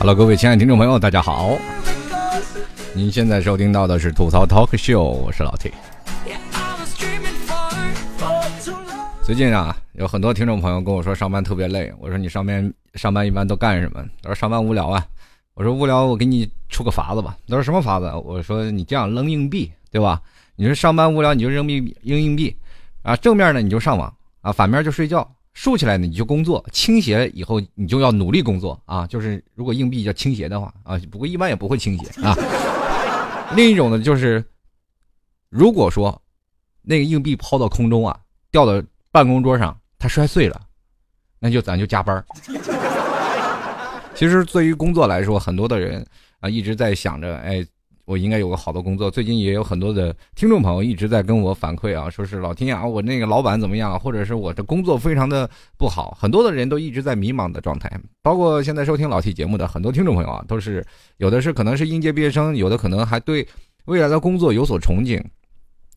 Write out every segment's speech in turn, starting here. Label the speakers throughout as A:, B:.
A: Hello，各位亲爱的听众朋友，大家好！您现在收听到的是吐槽 Talk Show，我是老 T。最近啊，有很多听众朋友跟我说上班特别累。我说你上班上班一般都干什么？他说上班无聊啊。我说无聊，我给你出个法子吧。他说什么法子？我说你这样扔硬币，对吧？你说上班无聊，你就扔硬扔硬币啊。正面呢你就上网啊，反面就睡觉。竖起来呢，你就工作；倾斜以后，你就要努力工作啊。就是如果硬币要倾斜的话啊，不过一般也不会倾斜啊。另一种呢，就是如果说那个硬币抛到空中啊，掉到办公桌上，它摔碎了，那就咱就加班。其实对于工作来说，很多的人啊一直在想着，哎。我应该有个好的工作。最近也有很多的听众朋友一直在跟我反馈啊，说是老天啊，我那个老板怎么样，或者是我的工作非常的不好。很多的人都一直在迷茫的状态，包括现在收听老 T 节目的很多听众朋友啊，都是有的是可能是应届毕业生，有的可能还对未来的工作有所憧憬，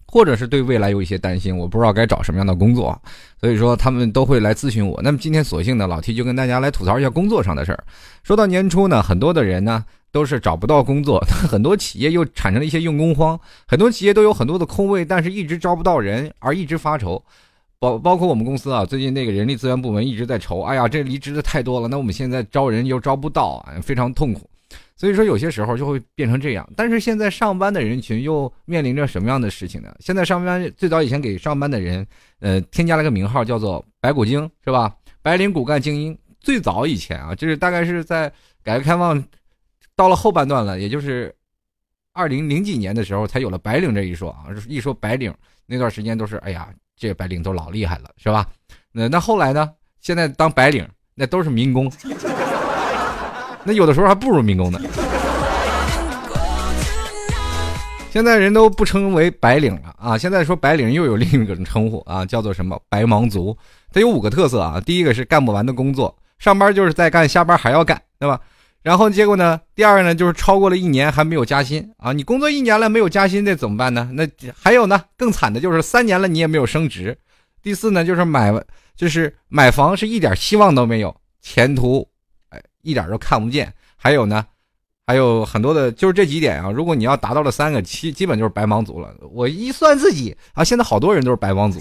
A: 或者是对未来有一些担心，我不知道该找什么样的工作，所以说他们都会来咨询我。那么今天索性呢，老 T 就跟大家来吐槽一下工作上的事儿。说到年初呢，很多的人呢。都是找不到工作，很多企业又产生了一些用工荒，很多企业都有很多的空位，但是一直招不到人，而一直发愁。包包括我们公司啊，最近那个人力资源部门一直在愁，哎呀，这离职的太多了，那我们现在招人又招不到啊，非常痛苦。所以说有些时候就会变成这样。但是现在上班的人群又面临着什么样的事情呢？现在上班最早以前给上班的人，呃，添加了个名号叫做“白骨精”，是吧？白领骨干精英。最早以前啊，就是大概是在改革开放。到了后半段了，也就是二零零几年的时候，才有了白领这一说啊。一说白领，那段时间都是哎呀，这白领都老厉害了，是吧？那那后来呢？现在当白领，那都是民工，那有的时候还不如民工呢。现在人都不称为白领了啊！现在说白领又有另一种称呼啊，叫做什么白忙族？它有五个特色啊。第一个是干不完的工作，上班就是在干，下班还要干，对吧？然后结果呢？第二呢，就是超过了一年还没有加薪啊！你工作一年了没有加薪，那怎么办呢？那还有呢，更惨的就是三年了你也没有升职。第四呢，就是买就是买房是一点希望都没有，前途哎一点都看不见。还有呢，还有很多的，就是这几点啊。如果你要达到了三个，基基本就是白忙族了。我一算自己啊，现在好多人都是白忙族。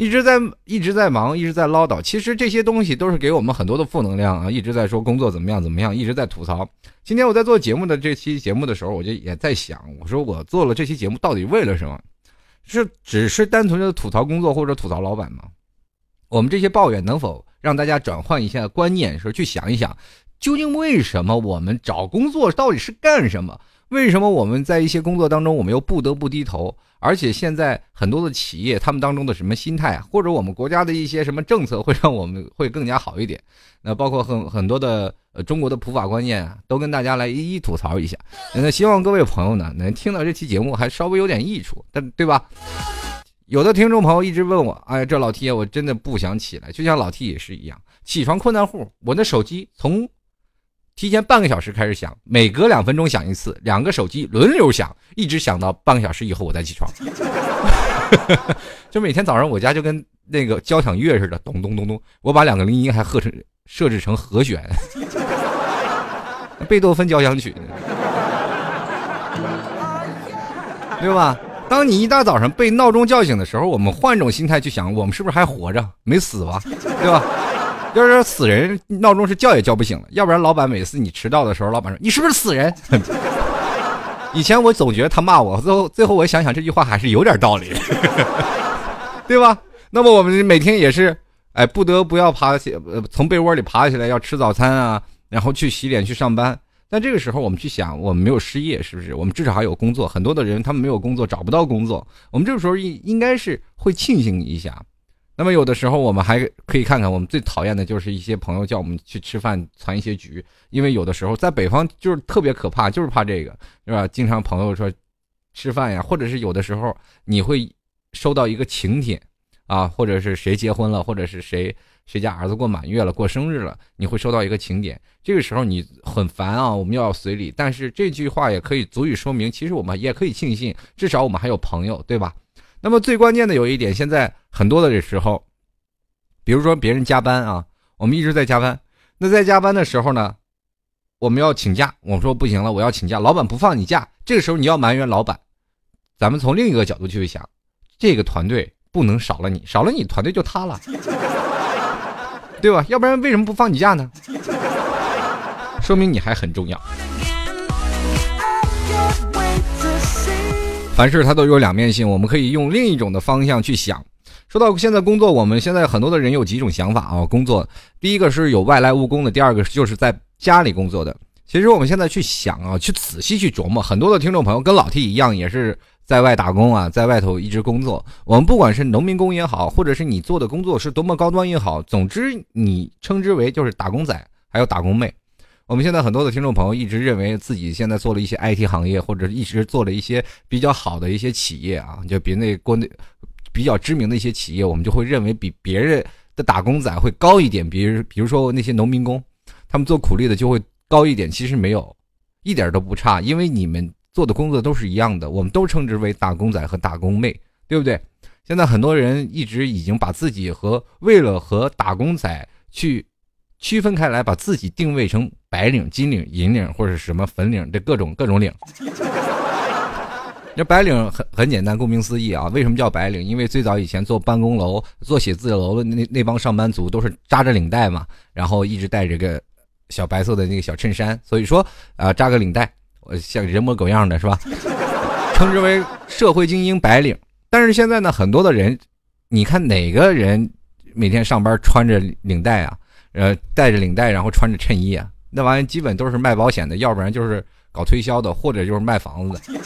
A: 一直在一直在忙，一直在唠叨。其实这些东西都是给我们很多的负能量啊！一直在说工作怎么样怎么样，一直在吐槽。今天我在做节目的这期节目的时候，我就也在想，我说我做了这期节目到底为了什么？是只是单纯的吐槽工作或者吐槽老板吗？我们这些抱怨能否让大家转换一下观念，说去想一想，究竟为什么我们找工作到底是干什么？为什么我们在一些工作当中，我们又不得不低头？而且现在很多的企业，他们当中的什么心态，或者我们国家的一些什么政策，会让我们会更加好一点？那包括很很多的呃中国的普法观念啊，都跟大家来一一吐槽一下。那希望各位朋友呢，能听到这期节目还稍微有点益处，但对吧？有的听众朋友一直问我，哎，这老 T 我真的不想起来，就像老 T 也是一样，起床困难户，我的手机从。提前半个小时开始响，每隔两分钟响一次，两个手机轮流响，一直响到半个小时以后我再起床。就每天早上我家就跟那个交响乐似的，咚咚咚咚。我把两个铃音还设成设置成和弦，贝多芬交响曲，对吧？当你一大早上被闹钟叫醒的时候，我们换种心态去想，我们是不是还活着？没死吧？对吧？要是死人，闹钟是叫也叫不醒了。要不然，老板每次你迟到的时候，老板说你是不是死人？以前我总觉得他骂我，最后最后我想想这句话还是有点道理，对吧？那么我们每天也是，哎，不得不要爬起，呃，从被窝里爬起来要吃早餐啊，然后去洗脸去上班。但这个时候我们去想，我们没有失业，是不是？我们至少还有工作。很多的人他们没有工作，找不到工作，我们这个时候应应该是会庆幸一下。那么有的时候我们还可以看看，我们最讨厌的就是一些朋友叫我们去吃饭攒一些局，因为有的时候在北方就是特别可怕，就是怕这个，是吧？经常朋友说吃饭呀，或者是有的时候你会收到一个请帖啊，或者是谁结婚了，或者是谁谁家儿子过满月了、过生日了，你会收到一个请柬，这个时候你很烦啊，我们要随礼，但是这句话也可以足以说明，其实我们也可以庆幸，至少我们还有朋友，对吧？那么最关键的有一点，现在很多的时候，比如说别人加班啊，我们一直在加班，那在加班的时候呢，我们要请假，我们说不行了，我要请假，老板不放你假，这个时候你要埋怨老板。咱们从另一个角度去想，这个团队不能少了你，少了你团队就塌了，对吧？要不然为什么不放你假呢？说明你还很重要。凡事它都有两面性，我们可以用另一种的方向去想。说到现在工作，我们现在很多的人有几种想法啊。工作第一个是有外来务工的，第二个就是在家里工作的。其实我们现在去想啊，去仔细去琢磨，很多的听众朋友跟老 T 一样，也是。在外打工啊，在外头一直工作。我们不管是农民工也好，或者是你做的工作是多么高端也好，总之你称之为就是打工仔，还有打工妹。我们现在很多的听众朋友一直认为自己现在做了一些 IT 行业，或者一直做了一些比较好的一些企业啊，就比那国内比较知名的一些企业，我们就会认为比别人的打工仔会高一点。比如，比如说那些农民工，他们做苦力的就会高一点。其实没有，一点都不差，因为你们。做的工作都是一样的，我们都称之为打工仔和打工妹，对不对？现在很多人一直已经把自己和为了和打工仔去区分开来，把自己定位成白领、金领、银领或者什么粉领这各种各种领。这白领很很简单，顾名思义啊，为什么叫白领？因为最早以前做办公楼、做写字楼的那那帮上班族都是扎着领带嘛，然后一直带着个小白色的那个小衬衫，所以说啊，扎个领带。像人模狗样的是吧？称之为社会精英白领。但是现在呢，很多的人，你看哪个人每天上班穿着领带啊？呃，带着领带，然后穿着衬衣啊？那玩意基本都是卖保险的，要不然就是搞推销的，或者就是卖房子的。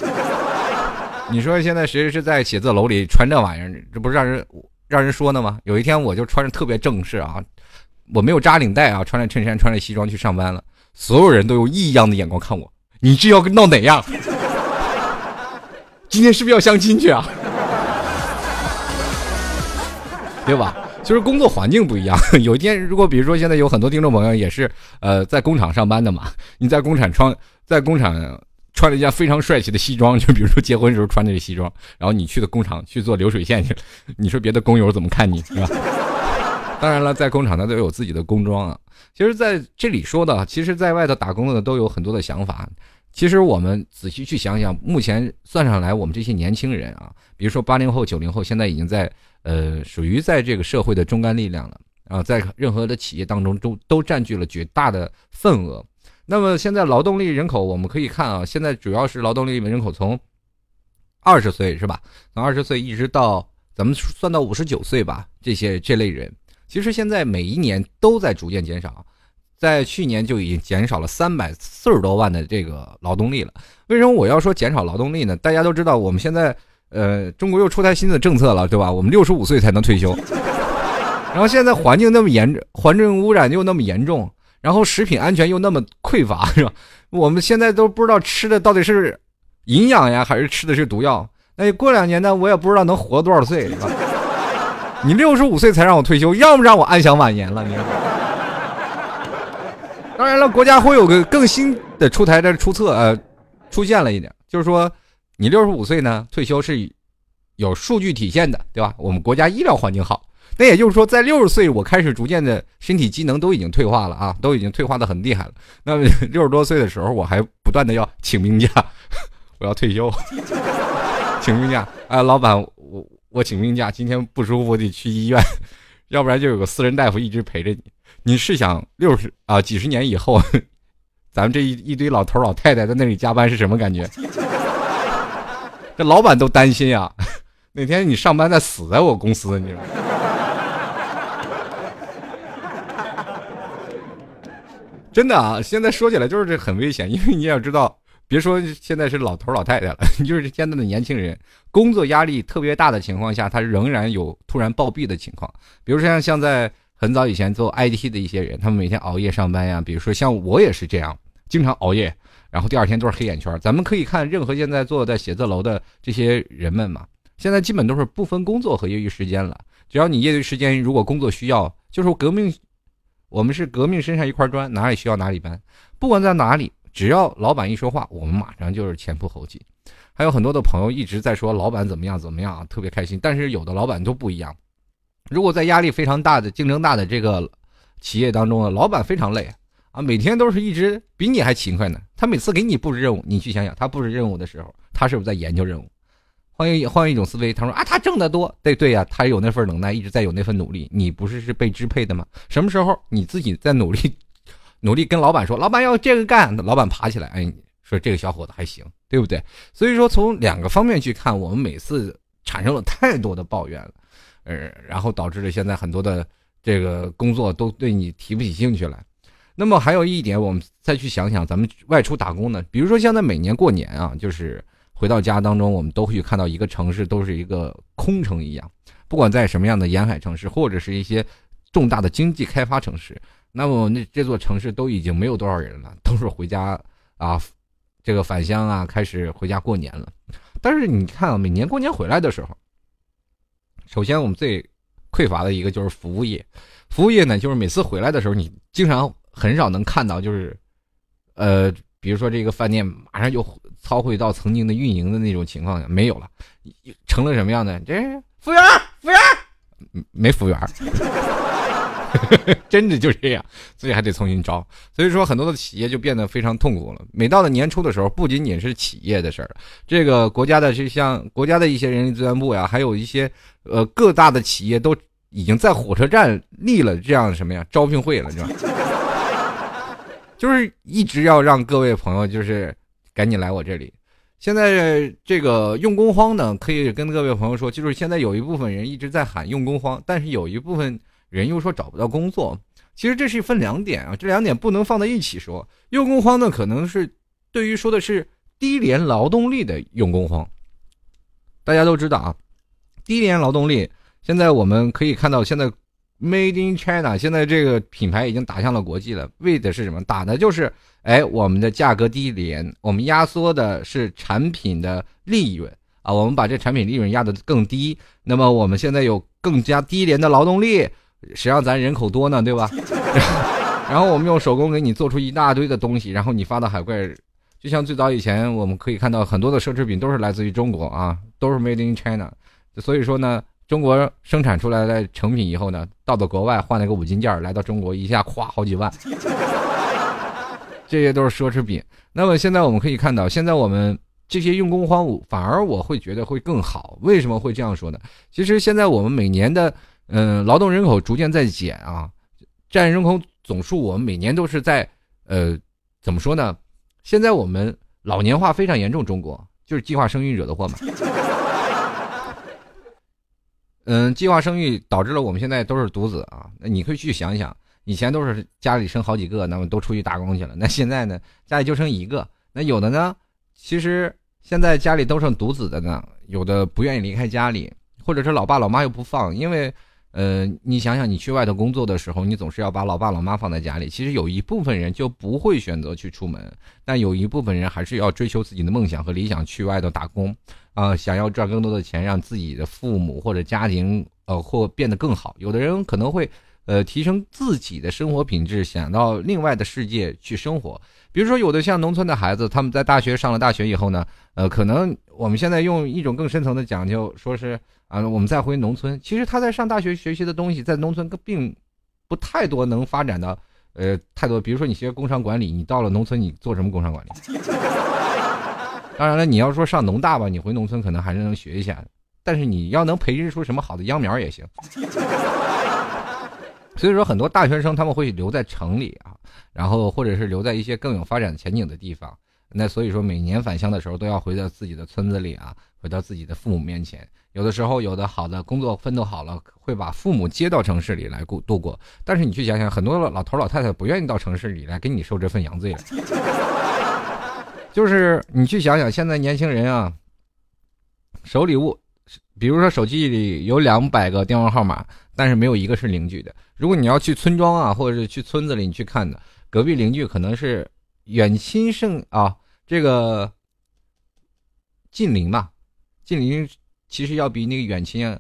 A: 你说现在谁是在写字楼里穿这玩意儿？这不是让人让人说呢吗？有一天我就穿着特别正式啊，我没有扎领带啊，穿着衬衫，穿着西装去上班了，所有人都用异样的眼光看我。你这要闹哪样？今天是不是要相亲去啊？对吧？就是工作环境不一样。有一天，如果比如说现在有很多听众朋友也是呃在工厂上班的嘛，你在工厂穿在工厂穿了一件非常帅气的西装，就比如说结婚时候穿的这西装，然后你去的工厂去做流水线去了，你说别的工友怎么看你是吧？当然了，在工厂他都有自己的工装啊。其实在这里说的，其实在外头打工的都有很多的想法。其实我们仔细去想想，目前算上来，我们这些年轻人啊，比如说八零后、九零后，现在已经在呃，属于在这个社会的中干力量了啊，在任何的企业当中都都占据了绝大的份额。那么现在劳动力人口，我们可以看啊，现在主要是劳动力人口从二十岁是吧？从二十岁一直到咱们算到五十九岁吧，这些这类人，其实现在每一年都在逐渐减少。在去年就已经减少了三百四十多万的这个劳动力了。为什么我要说减少劳动力呢？大家都知道，我们现在呃，中国又出台新的政策了，对吧？我们六十五岁才能退休。然后现在环境那么严，环境污染又那么严重，然后食品安全又那么匮乏，是吧？我们现在都不知道吃的到底是营养呀，还是吃的是毒药。那过两年呢，我也不知道能活多少岁，是吧？你六十五岁才让我退休，要么让我安享晚年了，你。当然了，国家会有个更新的出台的出策，呃，出现了一点，就是说，你六十五岁呢退休是有数据体现的，对吧？我们国家医疗环境好，那也就是说，在六十岁我开始逐渐的身体机能都已经退化了啊，都已经退化的很厉害了。那么 六十多岁的时候，我还不断的要请病假，我要退休，请病假，哎，老板，我我请病假，今天不舒服，我得去医院，要不然就有个私人大夫一直陪着你。你试想六十啊几十年以后，咱们这一一堆老头老太太在那里加班是什么感觉？这老板都担心啊，哪天你上班再死在我公司，你说？真的啊，现在说起来就是这很危险，因为你要知道，别说现在是老头老太太了，就是现在的年轻人，工作压力特别大的情况下，他仍然有突然暴毙的情况，比如说像像在。很早以前做 IT 的一些人，他们每天熬夜上班呀。比如说像我也是这样，经常熬夜，然后第二天都是黑眼圈。咱们可以看任何现在坐在写字楼的这些人们嘛，现在基本都是不分工作和业余时间了。只要你业余时间如果工作需要，就是革命，我们是革命身上一块砖，哪里需要哪里搬。不管在哪里，只要老板一说话，我们马上就是前仆后继。还有很多的朋友一直在说老板怎么样怎么样啊，特别开心。但是有的老板都不一样。如果在压力非常大的、竞争大的这个企业当中呢老板非常累啊，每天都是一直比你还勤快呢。他每次给你布置任务，你去想想，他布置任务的时候，他是不是在研究任务？换一换一种思维，他说啊，他挣得多，对对呀，他有那份能耐，一直在有那份努力。你不是是被支配的吗？什么时候你自己在努力，努力跟老板说，老板要这个干，老板爬起来，哎，说这个小伙子还行，对不对？所以说从两个方面去看，我们每次产生了太多的抱怨了，呃，然后导致了现在很多的这个工作都对你提不起兴趣来。那么还有一点，我们再去想想，咱们外出打工呢，比如说现在每年过年啊，就是。回到家当中，我们都会看到一个城市都是一个空城一样，不管在什么样的沿海城市，或者是一些重大的经济开发城市，那么那这座城市都已经没有多少人了，都是回家啊，这个返乡啊，开始回家过年了。但是你看啊，每年过年回来的时候，首先我们最匮乏的一个就是服务业，服务业呢，就是每次回来的时候，你经常很少能看到，就是呃，比如说这个饭店马上就。操会到曾经的运营的那种情况下没有了，成了什么样的？这服务员，服务员，没服务员，真的就这样，所以还得重新招。所以说，很多的企业就变得非常痛苦了。每到了年初的时候，不仅仅是企业的事儿，这个国家的，就像国家的一些人力资源部呀，还有一些呃各大的企业都已经在火车站立了这样什么呀招聘会了，是吧？就是一直要让各位朋友就是。赶紧来我这里！现在这个用工荒呢，可以跟各位朋友说，就是现在有一部分人一直在喊用工荒，但是有一部分人又说找不到工作。其实这是分两点啊，这两点不能放在一起说。用工荒呢，可能是对于说的是低廉劳动力的用工荒。大家都知道啊，低廉劳动力，现在我们可以看到，现在 Made in China 现在这个品牌已经打向了国际了，为的是什么？打的就是。哎，我们的价格低廉，我们压缩的是产品的利润啊，我们把这产品利润压得更低。那么我们现在有更加低廉的劳动力，谁让咱人口多呢，对吧？然后我们用手工给你做出一大堆的东西，然后你发到海外，就像最早以前我们可以看到很多的奢侈品都是来自于中国啊，都是 Made in China。所以说呢，中国生产出来的成品以后呢，到了国外换了个五金件，来到中国一下咵好几万。这些都是奢侈品。那么现在我们可以看到，现在我们这些用工荒，反而我会觉得会更好。为什么会这样说呢？其实现在我们每年的嗯劳动人口逐渐在减啊，占人口总数，我们每年都是在呃怎么说呢？现在我们老年化非常严重，中国就是计划生育惹的祸嘛。嗯，计划生育导致了我们现在都是独子啊。那你可以去想一想。以前都是家里生好几个，那么都出去打工去了。那现在呢，家里就剩一个。那有的呢，其实现在家里都剩独子的呢，有的不愿意离开家里，或者是老爸老妈又不放，因为，呃，你想想，你去外头工作的时候，你总是要把老爸老妈放在家里。其实有一部分人就不会选择去出门，但有一部分人还是要追求自己的梦想和理想，去外头打工，啊，想要赚更多的钱，让自己的父母或者家庭，呃，或变得更好。有的人可能会。呃，提升自己的生活品质，想到另外的世界去生活。比如说，有的像农村的孩子，他们在大学上了大学以后呢，呃，可能我们现在用一种更深层的讲究，说是啊，我们再回农村，其实他在上大学学习的东西，在农村并不太多能发展的，呃，太多。比如说，你学工商管理，你到了农村，你做什么工商管理？当然了，你要说上农大吧，你回农村可能还是能学一下，但是你要能培育出什么好的秧苗也行。所以说，很多大学生他们会留在城里啊，然后或者是留在一些更有发展前景的地方。那所以说，每年返乡的时候都要回到自己的村子里啊，回到自己的父母面前。有的时候，有的好的工作奋斗好了，会把父母接到城市里来过度过。但是你去想想，很多老头老太太不愿意到城市里来给你受这份洋罪了。就是你去想想，现在年轻人啊，手里物，比如说手机里有两百个电话号码。但是没有一个是邻居的。如果你要去村庄啊，或者是去村子里，你去看的隔壁邻居可能是远亲胜啊，这个近邻嘛，近邻其实要比那个远亲啊，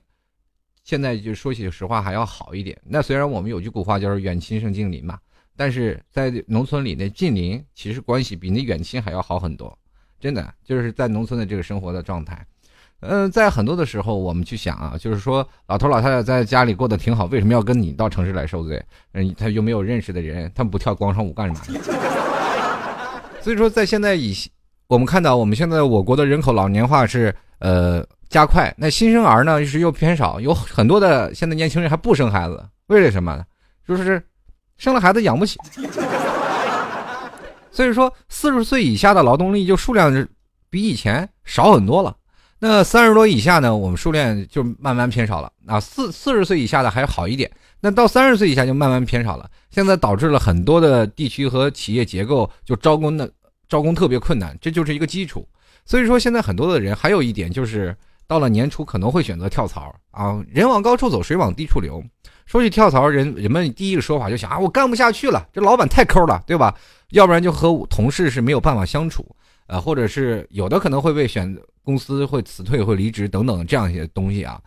A: 现在就说起实话还要好一点。那虽然我们有句古话叫“远亲胜近邻”嘛，但是在农村里那近邻其实关系比那远亲还要好很多，真的就是在农村的这个生活的状态。嗯，在很多的时候，我们去想啊，就是说老头老太太在家里过得挺好，为什么要跟你到城市来受罪？嗯，他又没有认识的人，他们不跳广场舞干什么？所以说，在现在以我们看到，我们现在我国的人口老年化是呃加快，那新生儿呢是又偏少，有很多的现在年轻人还不生孩子，为了什么呢？就是生了孩子养不起。所以说，四十岁以下的劳动力就数量是比以前少很多了。那三十多以下呢，我们数量就慢慢偏少了。啊，四四十岁以下的还好一点，那到三十岁以下就慢慢偏少了。现在导致了很多的地区和企业结构就招工的招工特别困难，这就是一个基础。所以说，现在很多的人还有一点就是到了年初可能会选择跳槽啊，人往高处走，水往低处流。说起跳槽，人人们第一个说法就想啊，我干不下去了，这老板太抠了，对吧？要不然就和同事是没有办法相处，呃，或者是有的可能会被选公司会辞退、会离职等等这样一些东西啊。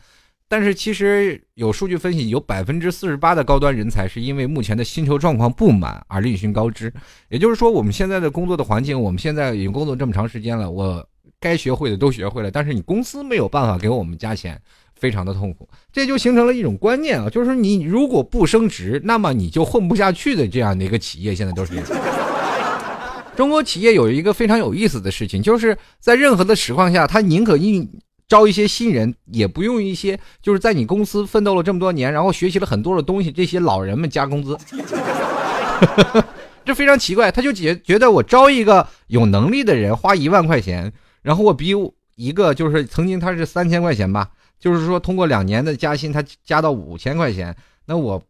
A: 但是其实有数据分析，有百分之四十八的高端人才是因为目前的薪酬状况不满而另寻高枝。也就是说，我们现在的工作的环境，我们现在已经工作这么长时间了，我该学会的都学会了，但是你公司没有办法给我们加钱。非常的痛苦，这就形成了一种观念啊，就是你如果不升职，那么你就混不下去的这样的一个企业，现在都是。中国企业有一个非常有意思的事情，就是在任何的实况下，他宁可应招一些新人，也不用一些就是在你公司奋斗了这么多年，然后学习了很多的东西，这些老人们加工资，这非常奇怪，他就觉觉得我招一个有能力的人，花一万块钱，然后我比一个就是曾经他是三千块钱吧。就是说，通过两年的加薪，他加到五千块钱，那我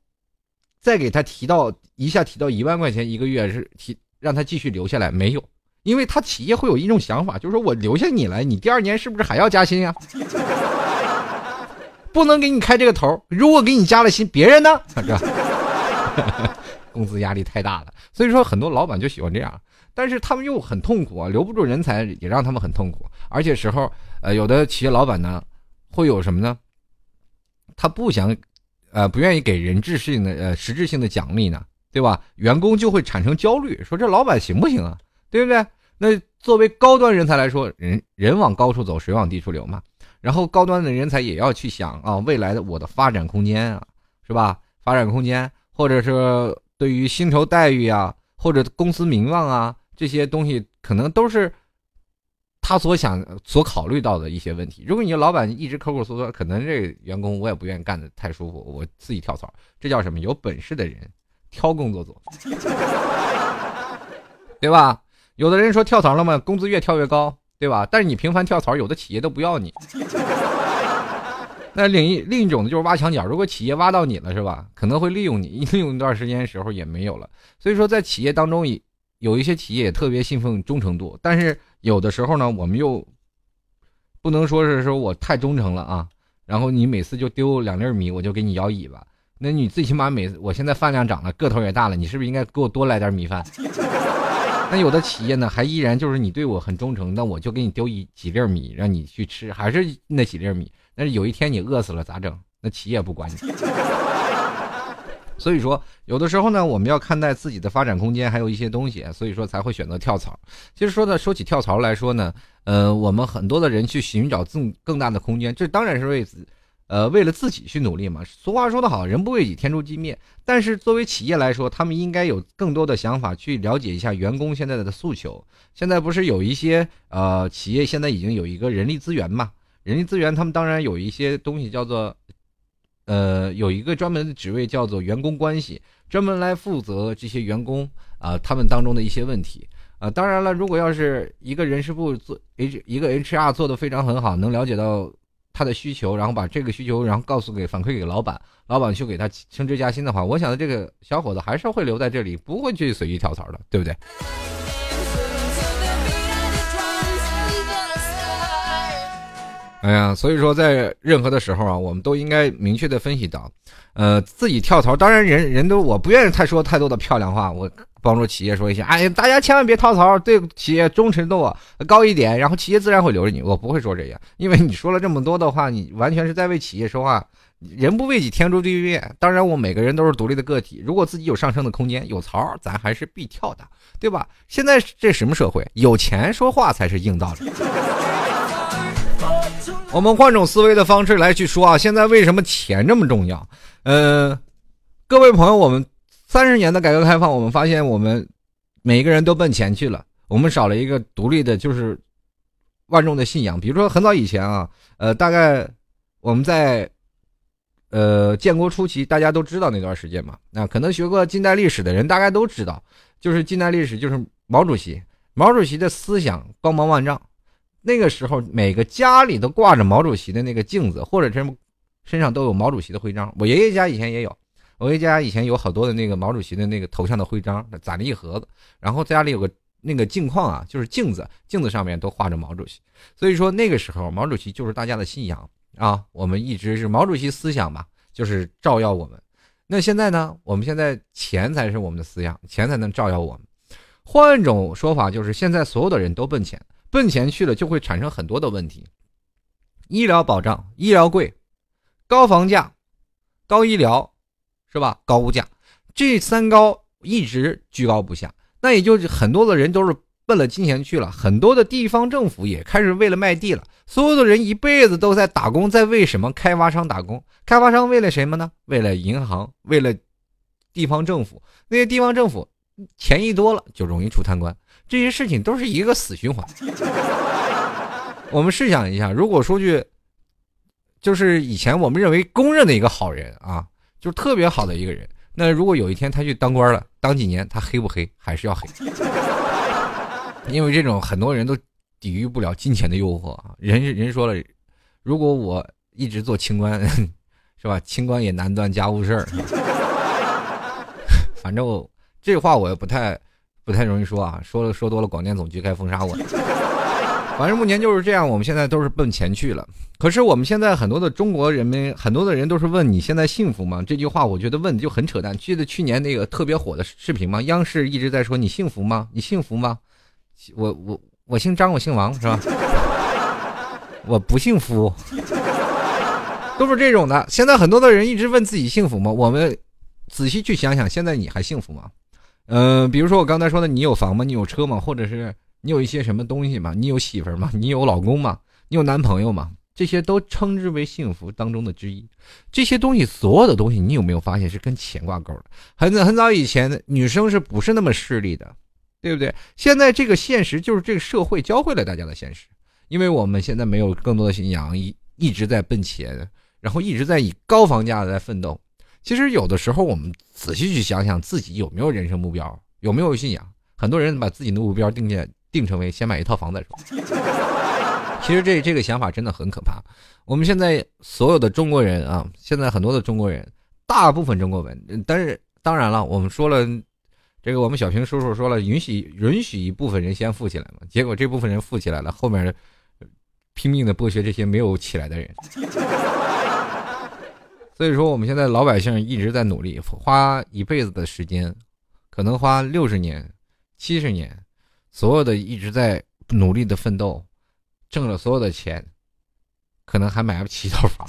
A: 再给他提到一下，提到一万块钱一个月，是提让他继续留下来没有？因为他企业会有一种想法，就是说我留下你来，你第二年是不是还要加薪呀？不能给你开这个头，如果给你加了薪，别人呢？这 工资压力太大了，所以说很多老板就喜欢这样，但是他们又很痛苦啊，留不住人才也让他们很痛苦，而且时候，呃，有的企业老板呢。会有什么呢？他不想，呃，不愿意给人质性的呃实质性的奖励呢，对吧？员工就会产生焦虑，说这老板行不行啊？对不对？那作为高端人才来说，人人往高处走，水往低处流嘛。然后高端的人才也要去想啊，未来的我的发展空间啊，是吧？发展空间，或者是对于薪酬待遇啊，或者公司名望啊这些东西，可能都是。他所想、所考虑到的一些问题，如果你老板一直抠抠搜搜，可能这员工我也不愿意干的太舒服，我自己跳槽。这叫什么？有本事的人挑工作做，对吧？有的人说跳槽了嘛，工资越跳越高，对吧？但是你频繁跳槽，有的企业都不要你。那另一另一种呢，就是挖墙脚。如果企业挖到你了，是吧？可能会利用你，利用一段时间时候也没有了。所以说，在企业当中，有一些企业也特别信奉忠诚度，但是。有的时候呢，我们又不能说是说我太忠诚了啊，然后你每次就丢两粒米，我就给你摇尾巴。那你最起码每我现在饭量涨了，个头也大了，你是不是应该给我多来点米饭？那有的企业呢，还依然就是你对我很忠诚，那我就给你丢一几粒米让你去吃，还是那几粒米。但是有一天你饿死了咋整？那企业不管你。所以说，有的时候呢，我们要看待自己的发展空间，还有一些东西，所以说才会选择跳槽。其实说的说起跳槽来说呢，呃，我们很多的人去寻找更更大的空间，这当然是为，呃，为了自己去努力嘛。俗话说得好，人不为己，天诛地灭。但是作为企业来说，他们应该有更多的想法去了解一下员工现在的诉求。现在不是有一些呃企业现在已经有一个人力资源嘛？人力资源他们当然有一些东西叫做。呃，有一个专门的职位叫做员工关系，专门来负责这些员工啊，他们当中的一些问题啊。当然了，如果要是一个人事部做 H 一个 HR 做的非常很好，能了解到他的需求，然后把这个需求然后告诉给反馈给老板，老板去给他升职加薪的话，我想这个小伙子还是会留在这里，不会去随意跳槽的，对不对？哎呀，所以说在任何的时候啊，我们都应该明确的分析到，呃，自己跳槽，当然人人都我不愿意太说太多的漂亮话，我帮助企业说一下，哎呀，大家千万别跳槽，对企业忠诚度高一点，然后企业自然会留着你。我不会说这样，因为你说了这么多的话，你完全是在为企业说话。人不为己，天诛地灭。当然，我每个人都是独立的个体，如果自己有上升的空间，有槽，咱还是必跳的，对吧？现在这什么社会？有钱说话才是硬道理。我们换种思维的方式来去说啊，现在为什么钱这么重要？呃，各位朋友，我们三十年的改革开放，我们发现我们每一个人都奔钱去了，我们少了一个独立的，就是万众的信仰。比如说很早以前啊，呃，大概我们在呃建国初期，大家都知道那段时间嘛。那可能学过近代历史的人，大概都知道，就是近代历史，就是毛主席，毛主席的思想光芒万丈。那个时候，每个家里都挂着毛主席的那个镜子，或者是身上都有毛主席的徽章。我爷爷家以前也有，我爷爷家以前有好多的那个毛主席的那个头像的徽章，攒了一盒子。然后家里有个那个镜框啊，就是镜子，镜子上面都画着毛主席。所以说那个时候，毛主席就是大家的信仰啊。我们一直是毛主席思想嘛，就是照耀我们。那现在呢？我们现在钱才是我们的思想，钱才能照耀我们。换一种说法，就是现在所有的人都奔钱。奔钱去了，就会产生很多的问题。医疗保障，医疗贵，高房价，高医疗，是吧？高物价，这三高一直居高不下。那也就是很多的人都是奔了金钱去了。很多的地方政府也开始为了卖地了。所有的人一辈子都在打工，在为什么开发商打工？开发商为了什么呢？为了银行，为了地方政府。那些地方政府钱一多了，就容易出贪官。这些事情都是一个死循环。我们试想一下，如果说句，就是以前我们认为公认的一个好人啊，就是特别好的一个人，那如果有一天他去当官了，当几年他黑不黑？还是要黑。因为这种很多人都抵御不了金钱的诱惑啊。人人说了，如果我一直做清官，是吧？清官也难断家务事儿。反正这话我也不太。不太容易说啊，说了说多了，广电总局该封杀我。反正目前就是这样，我们现在都是奔钱去了。可是我们现在很多的中国人民，很多的人都是问你现在幸福吗？这句话我觉得问的就很扯淡。记得去年那个特别火的视频吗？央视一直在说你幸福吗？你幸福吗？我我我姓张，我姓王，是吧？我不幸福，都是这种的。现在很多的人一直问自己幸福吗？我们仔细去想想，现在你还幸福吗？嗯，比如说我刚才说的，你有房吗？你有车吗？或者是你有一些什么东西吗？你有媳妇吗？你有老公吗？你有男朋友吗？这些都称之为幸福当中的之一。这些东西，所有的东西，你有没有发现是跟钱挂钩的？很很早以前，女生是不是那么势利的，对不对？现在这个现实就是这个社会教会了大家的现实，因为我们现在没有更多的信仰，一一直在奔钱，然后一直在以高房价在奋斗。其实有的时候，我们仔细去想想，自己有没有人生目标，有没有信仰？很多人把自己的目标定下定成为先买一套房再说。其实这这个想法真的很可怕。我们现在所有的中国人啊，现在很多的中国人，大部分中国人，但是当然了，我们说了，这个我们小平叔叔说了，允许允许一部分人先富起来嘛。结果这部分人富起来了，后面拼命的剥削这些没有起来的人。所以说，我们现在老百姓一直在努力，花一辈子的时间，可能花六十年、七十年，所有的一直在努力的奋斗，挣了所有的钱，可能还买不起一套房，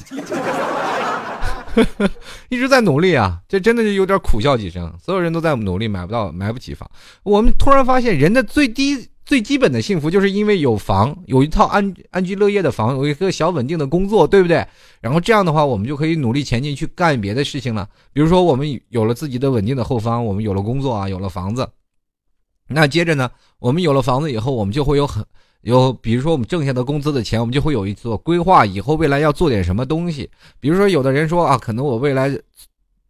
A: 一直在努力啊，这真的是有点苦笑几声。所有人都在努力，买不到，买不起房。我们突然发现，人的最低。最基本的幸福，就是因为有房，有一套安安居乐业的房，有一个小稳定的工作，对不对？然后这样的话，我们就可以努力前进，去干别的事情了。比如说，我们有了自己的稳定的后方，我们有了工作啊，有了房子。那接着呢，我们有了房子以后，我们就会有很有，比如说我们挣下的工资的钱，我们就会有一做规划，以后未来要做点什么东西。比如说，有的人说啊，可能我未来。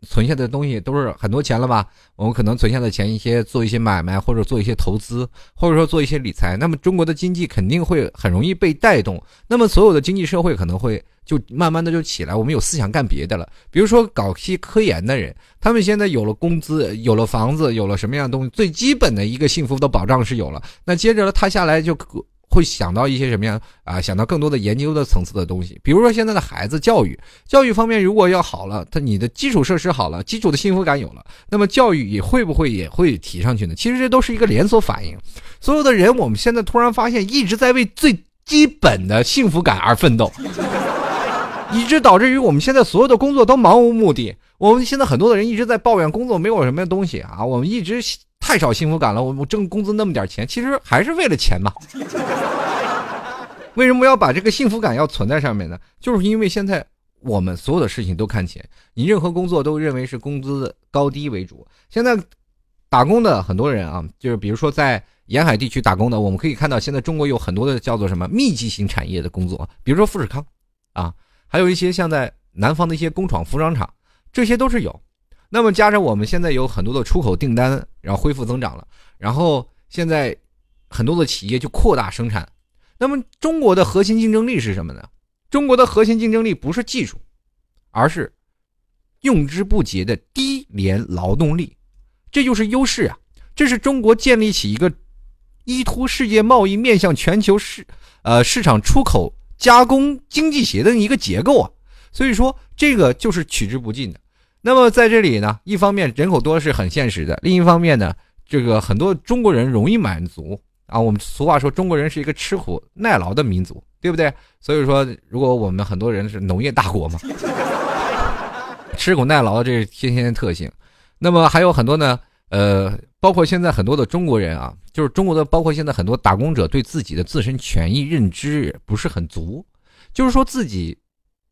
A: 存下的东西都是很多钱了吧？我们可能存下的钱，一些做一些买卖，或者做一些投资，或者说做一些理财。那么中国的经济肯定会很容易被带动。那么所有的经济社会可能会就慢慢的就起来。我们有思想干别的了，比如说搞些科研的人，他们现在有了工资，有了房子，有了什么样的东西，最基本的一个幸福的保障是有了。那接着他下来就。会想到一些什么样啊？想到更多的研究的层次的东西，比如说现在的孩子教育，教育方面如果要好了，他你的基础设施好了，基础的幸福感有了，那么教育也会不会也会提上去呢？其实这都是一个连锁反应。所有的人，我们现在突然发现，一直在为最基本的幸福感而奋斗，以致导致于我们现在所有的工作都茫无目的。我们现在很多的人一直在抱怨工作没有什么东西啊，我们一直。太少幸福感了，我我挣工资那么点钱，其实还是为了钱嘛。为什么要把这个幸福感要存在上面呢？就是因为现在我们所有的事情都看钱，你任何工作都认为是工资高低为主。现在打工的很多人啊，就是比如说在沿海地区打工的，我们可以看到现在中国有很多的叫做什么密集型产业的工作，比如说富士康啊，还有一些像在南方的一些工厂、服装厂，这些都是有。那么加上我们现在有很多的出口订单，然后恢复增长了，然后现在很多的企业就扩大生产。那么中国的核心竞争力是什么呢？中国的核心竞争力不是技术，而是用之不竭的低廉劳动力，这就是优势啊！这是中国建立起一个依托世界贸易、面向全球市呃市场出口加工经济协的一个结构啊！所以说这个就是取之不尽的。那么在这里呢，一方面人口多是很现实的，另一方面呢，这个很多中国人容易满足。啊，我们俗话说，中国人是一个吃苦耐劳的民族，对不对？所以说，如果我们很多人是农业大国嘛，吃苦耐劳这是天天的特性。那么还有很多呢，呃，包括现在很多的中国人啊，就是中国的，包括现在很多打工者对自己的自身权益认知不是很足，就是说自己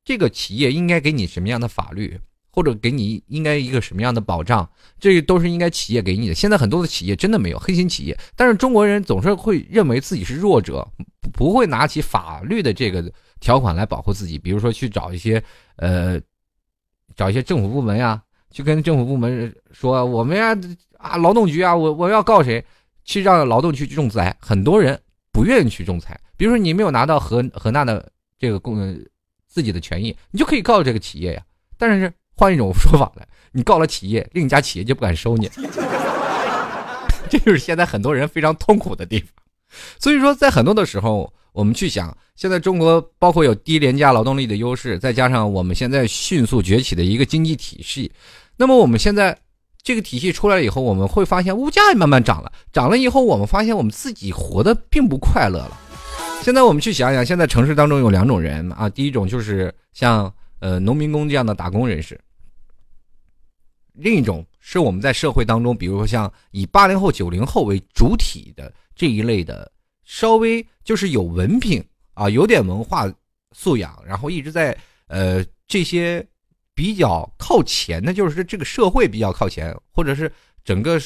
A: 这个企业应该给你什么样的法律。或者给你应该一个什么样的保障，这都是应该企业给你的。现在很多的企业真的没有黑心企业，但是中国人总是会认为自己是弱者，不会拿起法律的这个条款来保护自己。比如说去找一些呃，找一些政府部门呀，去跟政府部门说我们呀啊劳动局啊，我我要告谁，去让劳动局去仲裁。很多人不愿意去仲裁。比如说你没有拿到河河纳的这个公自己的权益，你就可以告这个企业呀。但是。换一种说法来，你告了企业，另一家企业就不敢收你，这就是现在很多人非常痛苦的地方。所以说，在很多的时候，我们去想，现在中国包括有低廉价劳动力的优势，再加上我们现在迅速崛起的一个经济体系，那么我们现在这个体系出来以后，我们会发现物价也慢慢涨了，涨了以后，我们发现我们自己活得并不快乐了。现在我们去想想，现在城市当中有两种人啊，第一种就是像呃农民工这样的打工人士。另一种是我们在社会当中，比如说像以八零后、九零后为主体的这一类的，稍微就是有文凭啊，有点文化素养，然后一直在呃这些比较靠前的，就是这个社会比较靠前，或者是整个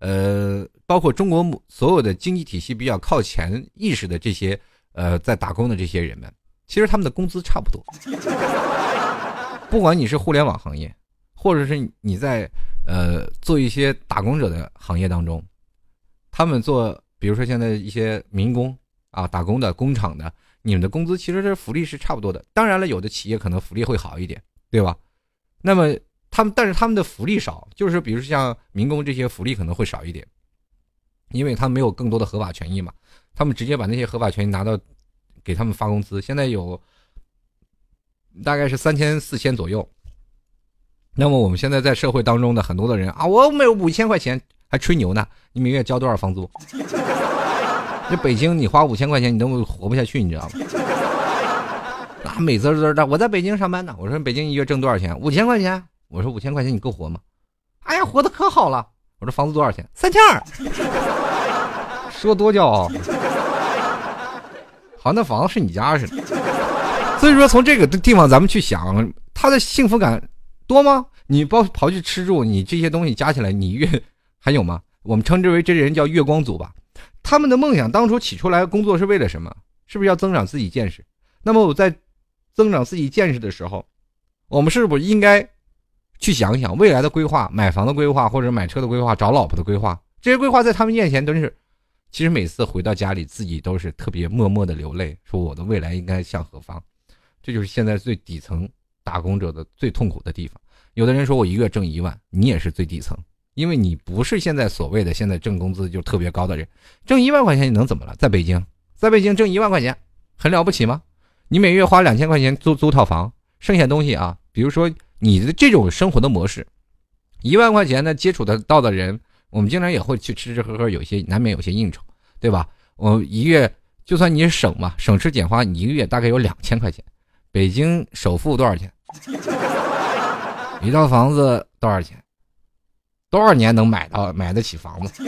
A: 呃包括中国所有的经济体系比较靠前意识的这些呃在打工的这些人们，其实他们的工资差不多，不管你是互联网行业。或者是你在呃做一些打工者的行业当中，他们做，比如说现在一些民工啊，打工的工厂的，你们的工资其实这福利是差不多的。当然了，有的企业可能福利会好一点，对吧？那么他们，但是他们的福利少，就是比如像民工这些福利可能会少一点，因为他没有更多的合法权益嘛，他们直接把那些合法权益拿到给他们发工资，现在有大概是三千四千左右。那么我们现在在社会当中的很多的人啊，我没有五千块钱还吹牛呢。你每月交多少房租？这北京你花五千块钱你都活不下去，你知道吗？啊，美滋滋的。我在北京上班呢。我说北京一月挣多少钱？五千块钱。我说五千块钱你够活吗？哎呀，活的可好了。我说房租多少钱？三千二。说多骄傲。好，那房子是你家似的。所以说从这个地方咱们去想，他的幸福感。多吗？你包刨去吃住，你这些东西加起来，你月还有吗？我们称之为这些人叫月光族吧。他们的梦想当初起出来工作是为了什么？是不是要增长自己见识？那么我在增长自己见识的时候，我们是不是应该去想想未来的规划、买房的规划或者买车的规划、找老婆的规划？这些规划在他们面前都是，其实每次回到家里，自己都是特别默默的流泪，说我的未来应该向何方？这就是现在最底层。打工者的最痛苦的地方，有的人说我一个月挣一万，你也是最底层，因为你不是现在所谓的现在挣工资就特别高的人，挣一万块钱你能怎么了？在北京，在北京挣一万块钱很了不起吗？你每月花两千块钱租租套房，剩下东西啊，比如说你的这种生活的模式，一万块钱呢接触的到的人，我们经常也会去吃吃喝喝，有些难免有些应酬，对吧？我一月就算你省嘛，省吃俭花，你一个月大概有两千块钱。北京首付多少钱？一套房子多少钱？多少年能买到买得起房子？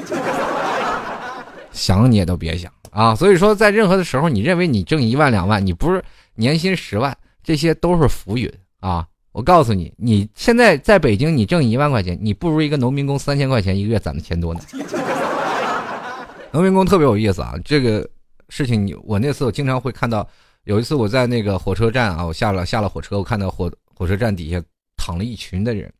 A: 想你也都别想啊！所以说，在任何的时候，你认为你挣一万两万，你不是年薪十万，这些都是浮云啊！我告诉你，你现在在北京，你挣一万块钱，你不如一个农民工三千块钱一个月攒的钱多呢。农民工特别有意思啊，这个事情你我那次我经常会看到，有一次我在那个火车站啊，我下了下了火车，我看到火火车站底下躺了一群的人，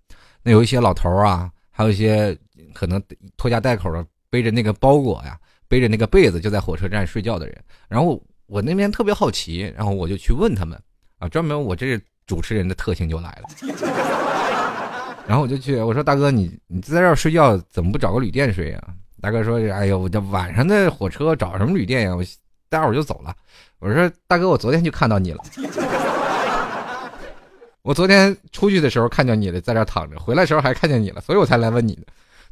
A: 那有一些老头啊，还有一些可能拖家带口的，背着那个包裹呀，背着那个被子就在火车站睡觉的人。然后我那边特别好奇，然后我就去问他们啊，专门我这主持人的特性就来了，然后我就去我说大哥你你在这儿睡觉怎么不找个旅店睡啊？大哥说：“哎呦，我这晚上的火车找什么旅店呀？我待会儿就走了。”我说：“大哥，我昨天就看到你了。我昨天出去的时候看见你了，在这躺着，回来时候还看见你了，所以我才来问你。”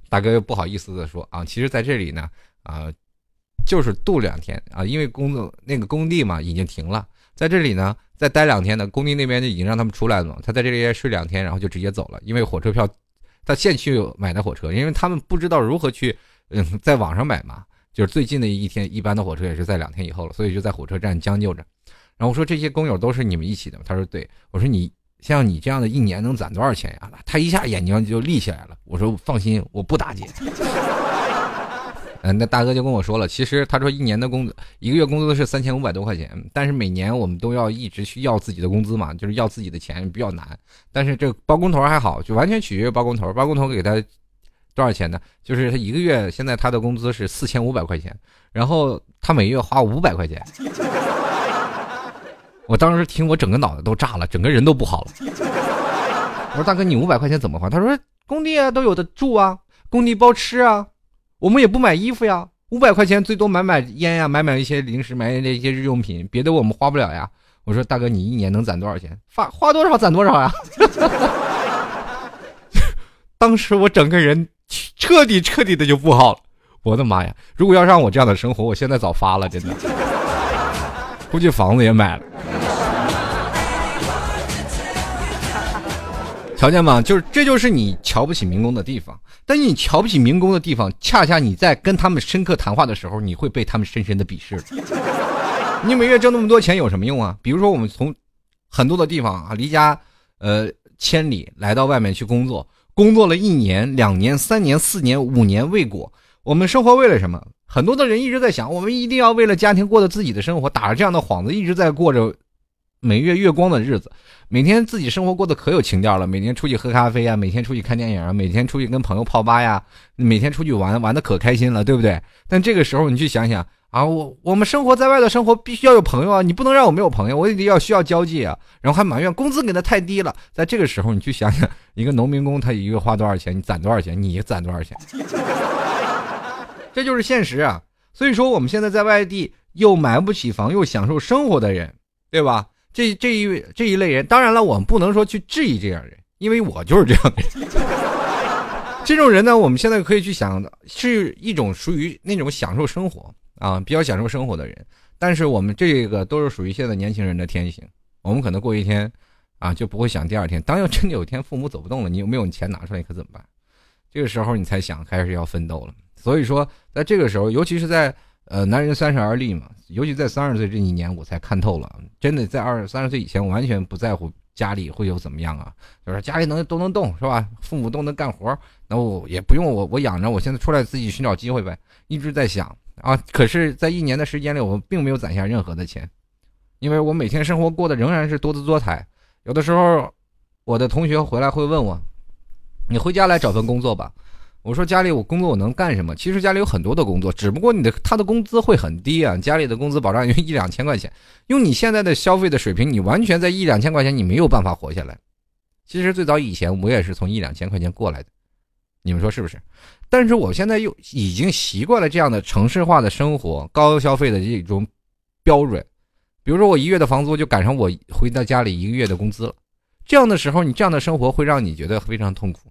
A: 大哥又不好意思的说：“啊，其实在这里呢，啊，就是度两天啊，因为工作那个工地嘛已经停了，在这里呢再待两天呢，工地那边就已经让他们出来了。他在这里睡两天，然后就直接走了，因为火车票他现去买的火车，因为他们不知道如何去。”嗯，在网上买嘛，就是最近的一天，一般的火车也是在两天以后了，所以就在火车站将就着。然后我说这些工友都是你们一起的吗？他说对。我说你像你这样的一年能攒多少钱呀？他一下眼睛就立起来了。我说放心，我不打劫。嗯，那大哥就跟我说了，其实他说一年的工资，一个月工资是三千五百多块钱，但是每年我们都要一直去要自己的工资嘛，就是要自己的钱比较难。但是这包工头还好，就完全取决于包工头，包工头给他。多少钱呢？就是他一个月，现在他的工资是四千五百块钱，然后他每月花五百块钱。我当时听，我整个脑袋都炸了，整个人都不好了。我说大哥，你五百块钱怎么花？他说工地啊都有的住啊，工地包吃啊，我们也不买衣服呀，五百块钱最多买买烟呀，买买一些零食，买一些日用品，别的我们花不了呀。我说大哥，你一年能攒多少钱？发花多少攒多少呀。当时我整个人。彻底彻底的就不好了，我的妈呀！如果要让我这样的生活，我现在早发了，真的，估计房子也买了。瞧见吗？就是这就是你瞧不起民工的地方。但你瞧不起民工的地方，恰恰你在跟他们深刻谈话的时候，你会被他们深深的鄙视。你每月挣那么多钱有什么用啊？比如说我们从很多的地方啊，离家呃千里来到外面去工作。工作了一年、两年、三年、四年、五年未果，我们生活为了什么？很多的人一直在想，我们一定要为了家庭过着自己的生活，打着这样的幌子，一直在过着每月月光的日子。每天自己生活过得可有情调了，每天出去喝咖啡啊，每天出去看电影啊，每天出去跟朋友泡吧呀，每天出去玩玩的可开心了，对不对？但这个时候你去想想。啊，我我们生活在外的生活必须要有朋友啊，你不能让我没有朋友，我也得要需要交际啊。然后还埋怨工资给的太低了，在这个时候你去想想，一个农民工他一个月花多少钱，你攒多少钱，你攒多少钱，这就是现实啊。所以说我们现在在外地又买不起房又享受生活的人，对吧？这这一这一类人，当然了，我们不能说去质疑这样人，因为我就是这样的人。这种人呢，我们现在可以去想，是一种属于那种享受生活。啊，比较享受生活的人，但是我们这个都是属于现在年轻人的天性。我们可能过一天，啊，就不会想第二天。当要真的有一天父母走不动了，你有没有钱拿出来，可怎么办？这个时候你才想开始要奋斗了。所以说，在这个时候，尤其是在呃，男人三十而立嘛，尤其在三十岁这一年，我才看透了。真的，在二三十岁以前，完全不在乎家里会有怎么样啊，就是家里能都能动是吧？父母都能干活，那我也不用我我养着，我现在出来自己寻找机会呗。一直在想。啊！可是，在一年的时间里，我并没有攒下任何的钱，因为我每天生活过得仍然是多姿多彩。有的时候，我的同学回来会问我：“你回家来找份工作吧。”我说：“家里我工作我能干什么？”其实家里有很多的工作，只不过你的他的工资会很低啊。家里的工资保障有一两千块钱，用你现在的消费的水平，你完全在一两千块钱你没有办法活下来。其实最早以前我也是从一两千块钱过来的，你们说是不是？但是我现在又已经习惯了这样的城市化的生活、高消费的这种标准。比如说，我一月的房租就赶上我回到家里一个月的工资了。这样的时候，你这样的生活会让你觉得非常痛苦。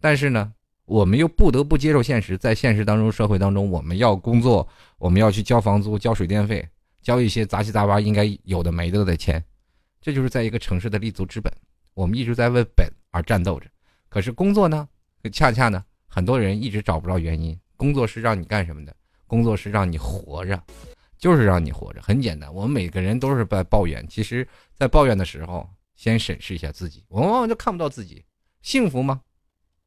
A: 但是呢，我们又不得不接受现实，在现实当中、社会当中，我们要工作，我们要去交房租、交水电费、交一些杂七杂八应该有的没的的钱。这就是在一个城市的立足之本。我们一直在为本而战斗着。可是工作呢，恰恰呢？很多人一直找不着原因，工作是让你干什么的？工作是让你活着，就是让你活着，很简单。我们每个人都是在抱怨，其实，在抱怨的时候，先审视一下自己，我往往就看不到自己幸福吗？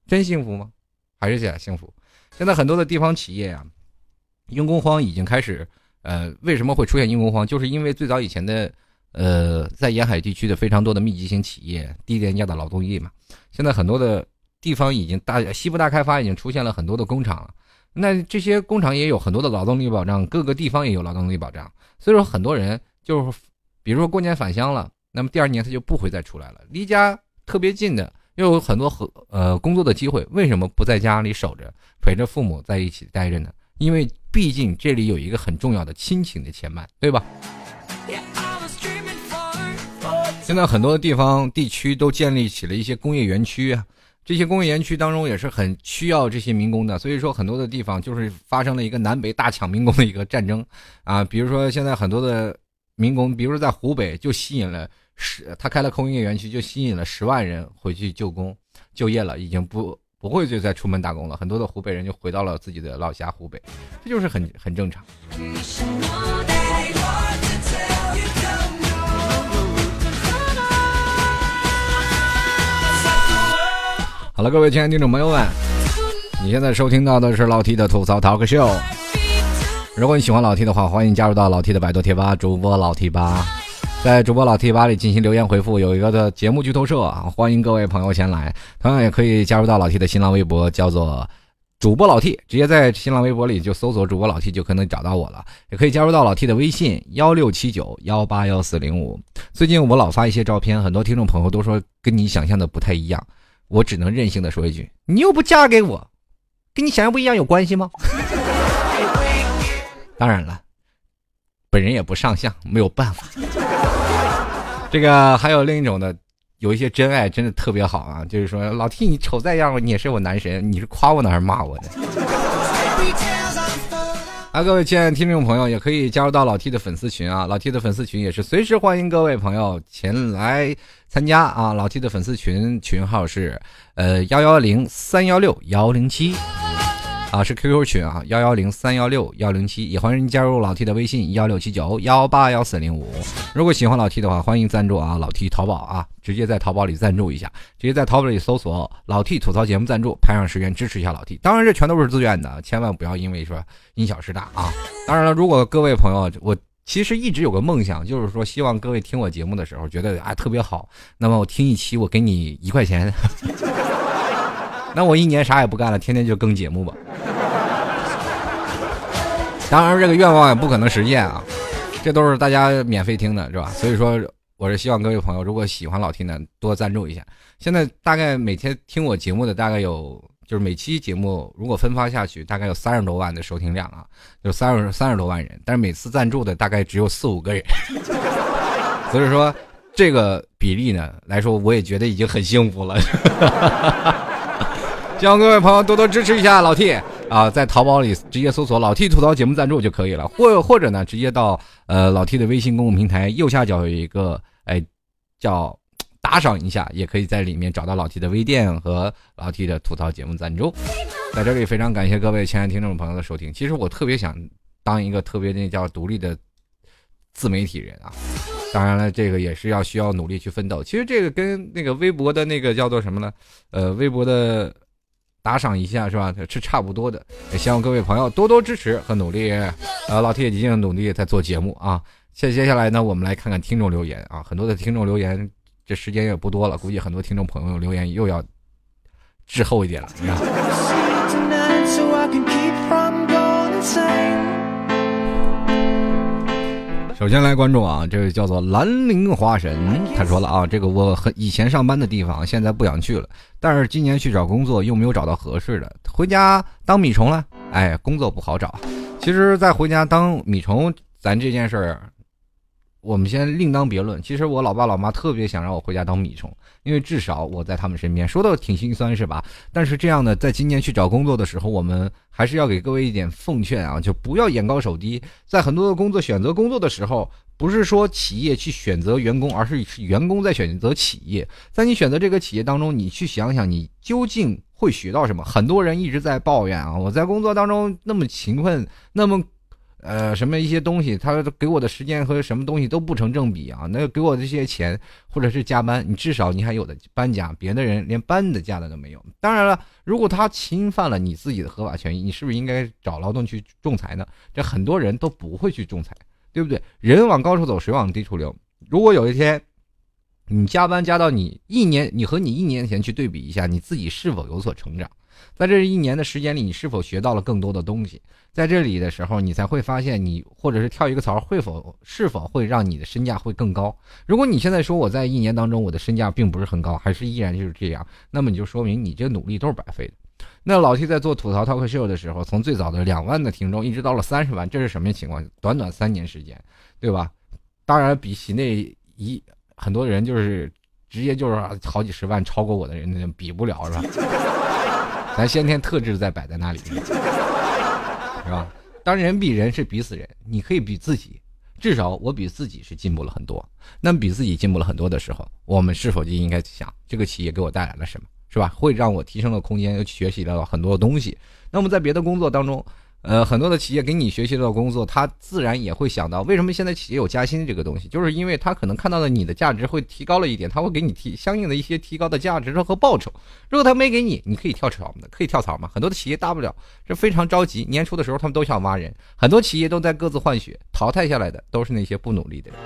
A: 真幸福吗？还是假幸福？现在很多的地方企业啊，用工荒已经开始。呃，为什么会出现用工荒？就是因为最早以前的，呃，在沿海地区的非常多的密集型企业，低廉价的劳动力嘛。现在很多的地方已经大西部大开发，已经出现了很多的工厂了。那这些工厂也有很多的劳动力保障，各个地方也有劳动力保障。所以说，很多人就是，比如说过年返乡了，那么第二年他就不会再出来了。离家特别近的，又有很多和呃工作的机会，为什么不在家里守着，陪着父母在一起待着呢？因为毕竟这里有一个很重要的亲情的牵绊，对吧？现在很多的地方地区都建立起了一些工业园区啊，这些工业园区当中也是很需要这些民工的，所以说很多的地方就是发生了一个南北大抢民工的一个战争啊。比如说现在很多的民工，比如说在湖北就吸引了十，他开了工业园区就吸引了十万人回去就工就业了，已经不。不会就再出门打工了，很多的湖北人就回到了自己的老家湖北，这就是很很正常。好了，各位亲爱的听众朋友们，你现在收听到的是老 T 的吐槽 talk show。如果你喜欢老 T 的话，欢迎加入到老 T 的百度贴吧，主播老 T 吧。在主播老 T 吧里进行留言回复，有一个的节目剧透社啊，欢迎各位朋友前来。同样也可以加入到老 T 的新浪微博，叫做主播老 T，直接在新浪微博里就搜索主播老 T 就可能找到我了。也可以加入到老 T 的微信幺六七九幺八幺四零五。最近我老发一些照片，很多听众朋友都说跟你想象的不太一样，我只能任性的说一句：你又不嫁给我，跟你想象不一样有关系吗？当然了，本人也不上相，没有办法。这个还有另一种的，有一些真爱真的特别好啊，就是说老 T 你丑再样，你也是我男神，你是夸我呢还是骂我呢？啊，各位亲爱的听众朋友，也可以加入到老 T 的粉丝群啊，老 T 的粉丝群也是随时欢迎各位朋友前来参加啊，老 T 的粉丝群群号是呃幺幺零三幺六幺零七。啊，是 QQ 群啊，幺幺零三幺六幺零七，也欢迎加入老 T 的微信幺六七九幺八幺四零五。如果喜欢老 T 的话，欢迎赞助啊，老 T 淘宝啊，直接在淘宝里赞助一下，直接在淘宝里搜索“老 T 吐槽节目赞助”，拍上十元支持一下老 T。当然，这全都是自愿的，千万不要因为说因小失大啊。当然了，如果各位朋友，我其实一直有个梦想，就是说希望各位听我节目的时候觉得啊特别好，那么我听一期我给你一块钱。那我一年啥也不干了，天天就更节目吧。当然，这个愿望也不可能实现啊，这都是大家免费听的，是吧？所以说，我是希望各位朋友，如果喜欢老 T 呢，多赞助一下。现在大概每天听我节目的大概有，就是每期节目如果分发下去，大概有三十多万的收听量啊，就三十三十多万人。但是每次赞助的大概只有四五个人，所以说这个比例呢来说，我也觉得已经很幸福了。希望各位朋友多多支持一下老 T 啊，在淘宝里直接搜索“老 T 吐槽节目赞助”就可以了，或或者呢，直接到呃老 T 的微信公共平台右下角有一个哎叫打赏一下，也可以在里面找到老 T 的微店和老 T 的吐槽节目赞助。在这里非常感谢各位亲爱的听众朋友的收听。其实我特别想当一个特别那叫独立的自媒体人啊，当然了，这个也是要需要努力去奋斗。其实这个跟那个微博的那个叫做什么呢？呃，微博的。打赏一下是吧？是差不多的，也希望各位朋友多多支持和努力。呃，老铁已经努力在做节目啊。接接下来呢，我们来看看听众留言啊。很多的听众留言，这时间也不多了，估计很多听众朋友留言又要滞后一点了，你看。首先来关注啊，这位叫做兰陵花神，他说了啊，这个我很以前上班的地方，现在不想去了，但是今年去找工作又没有找到合适的，回家当米虫了，哎，工作不好找。其实，在回家当米虫，咱这件事儿。我们先另当别论。其实我老爸老妈特别想让我回家当米虫，因为至少我在他们身边，说的挺心酸是吧？但是这样的，在今年去找工作的时候，我们还是要给各位一点奉劝啊，就不要眼高手低。在很多的工作选择工作的时候，不是说企业去选择员工，而是员工在选择企业。在你选择这个企业当中，你去想想，你究竟会学到什么？很多人一直在抱怨啊，我在工作当中那么勤奋，那么。呃，什么一些东西，他给我的时间和什么东西都不成正比啊？那给我这些钱，或者是加班，你至少你还有的搬家，别的人连搬的假的都没有。当然了，如果他侵犯了你自己的合法权益，你是不是应该找劳动去仲裁呢？这很多人都不会去仲裁，对不对？人往高处走，水往低处流。如果有一天你加班加到你一年，你和你一年前去对比一下，你自己是否有所成长？在这一年的时间里，你是否学到了更多的东西？在这里的时候，你才会发现，你或者是跳一个槽，会否是否会让你的身价会更高？如果你现在说我在一年当中我的身价并不是很高，还是依然就是这样，那么你就说明你这努力都是白费的。那老 T 在做吐槽 talk show 的时候，从最早的两万的听众，一直到了三十万，这是什么情况？短短三年时间，对吧？当然，比起那一很多人就是直接就是好几十万超过我的人，那比不了，是吧？咱先天特质在摆在那里，是吧？当人比人是比死人，你可以比自己，至少我比自己是进步了很多。那么比自己进步了很多的时候，我们是否就应该想，这个企业给我带来了什么，是吧？会让我提升了空间，又学习了很多东西。那么在别的工作当中。呃，很多的企业给你学习到工作，他自然也会想到，为什么现在企业有加薪这个东西，就是因为他可能看到了你的价值会提高了一点，他会给你提相应的一些提高的价值和报酬。如果他没给你，你可以跳槽的，可以跳槽嘛。很多的企业大不了是非常着急，年初的时候他们都想挖人，很多企业都在各自换血，淘汰下来的都是那些不努力的人。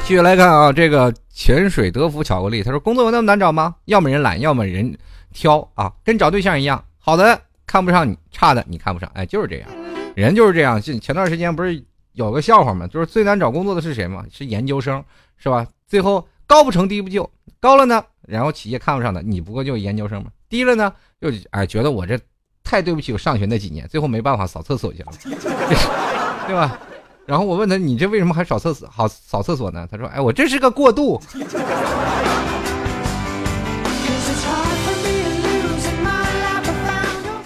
A: 继续来看啊，这个泉水德芙巧克力，他说工作有那么难找吗？要么人懒，要么人挑啊，跟找对象一样，好的。看不上你差的，你看不上，哎，就是这样，人就是这样。前前段时间不是有个笑话吗？就是最难找工作的是谁吗？是研究生，是吧？最后高不成低不就，高了呢，然后企业看不上的，你不过就研究生嘛。低了呢，又哎觉得我这太对不起我上学那几年，最后没办法扫厕所去了，对吧？然后我问他，你这为什么还扫厕所？好扫厕所呢？他说，哎，我这是个过渡。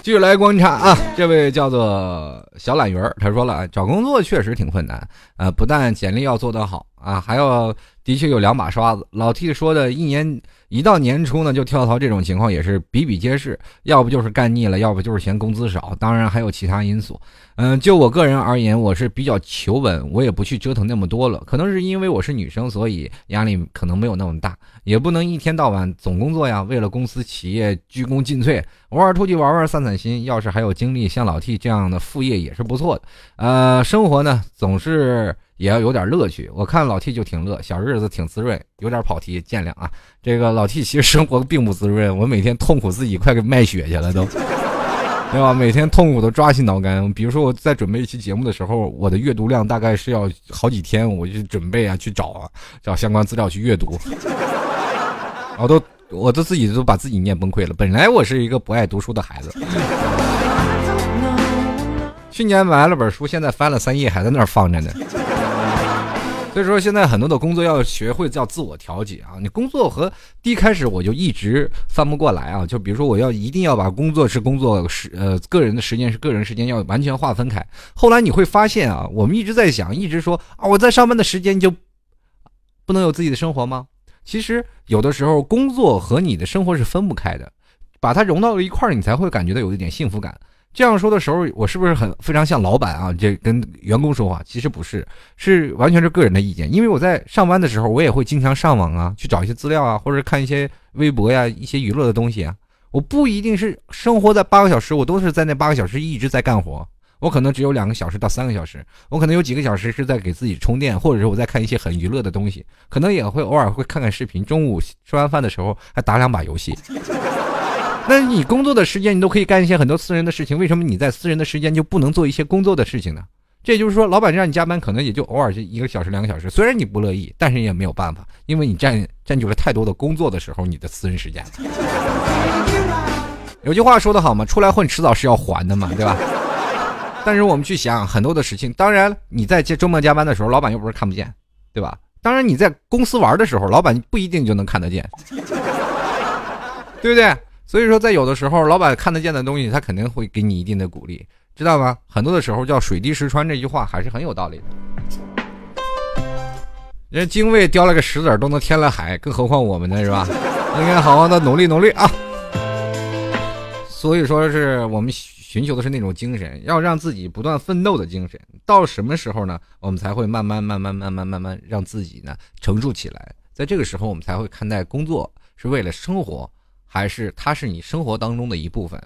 A: 继续来观察啊，这位叫做小懒鱼儿，他说了，找工作确实挺困难，呃，不但简历要做得好啊，还要的确有两把刷子。老 T 说的一年一到年初呢就跳槽这种情况也是比比皆是，要不就是干腻了，要不就是嫌工资少，当然还有其他因素。嗯，就我个人而言，我是比较求稳，我也不去折腾那么多了。可能是因为我是女生，所以压力可能没有那么大，也不能一天到晚总工作呀。为了公司企业鞠躬尽瘁，偶尔出去玩玩散散心。要是还有精力，像老 T 这样的副业也是不错的。呃，生活呢总是也要有点乐趣。我看老 T 就挺乐，小日子挺滋润。有点跑题，见谅啊。这个老 T 其实生活并不滋润，我每天痛苦自己快给卖血去了都。对吧？每天痛苦的抓心挠肝。比如说我在准备一期节目的时候，我的阅读量大概是要好几天，我就准备啊，去找啊，找相关资料去阅读。我都，我都自己都把自己念崩溃了。本来我是一个不爱读书的孩子，去年买了本书，现在翻了三页，还在那儿放着呢。所以说，现在很多的工作要学会叫自我调节啊！你工作和第一开始我就一直翻不过来啊！就比如说，我要一定要把工作是工作时，呃，个人的时间是个人时间，要完全划分开。后来你会发现啊，我们一直在想，一直说啊，我在上班的时间就不能有自己的生活吗？其实有的时候，工作和你的生活是分不开的，把它融到了一块儿，你才会感觉到有一点幸福感。这样说的时候，我是不是很非常像老板啊？这跟员工说话，其实不是，是完全是个人的意见。因为我在上班的时候，我也会经常上网啊，去找一些资料啊，或者看一些微博呀，一些娱乐的东西啊。我不一定是生活在八个小时，我都是在那八个小时一直在干活。我可能只有两个小时到三个小时，我可能有几个小时是在给自己充电，或者是我在看一些很娱乐的东西，可能也会偶尔会看看视频。中午吃完饭的时候还打两把游戏。那你工作的时间，你都可以干一些很多私人的事情，为什么你在私人的时间就不能做一些工作的事情呢？这就是说，老板让你加班，可能也就偶尔是一个小时、两个小时，虽然你不乐意，但是也没有办法，因为你占占据了太多的工作的时候，你的私人时间。有句话说得好嘛，出来混迟早是要还的嘛，对吧？但是我们去想很多的事情，当然你在周末加班的时候，老板又不是看不见，对吧？当然你在公司玩的时候，老板不一定就能看得见，对不对？所以说，在有的时候，老板看得见的东西，他肯定会给你一定的鼓励，知道吗？很多的时候叫“水滴石穿”这句话还是很有道理的。人精卫叼了个石子儿都能填了海，更何况我们呢，是吧？应该好好的努力努力啊！所以说是我们寻求的是那种精神，要让自己不断奋斗的精神。到什么时候呢？我们才会慢慢、慢慢、慢慢、慢慢让自己呢成熟起来。在这个时候，我们才会看待工作是为了生活，还是它是你生活当中的一部分。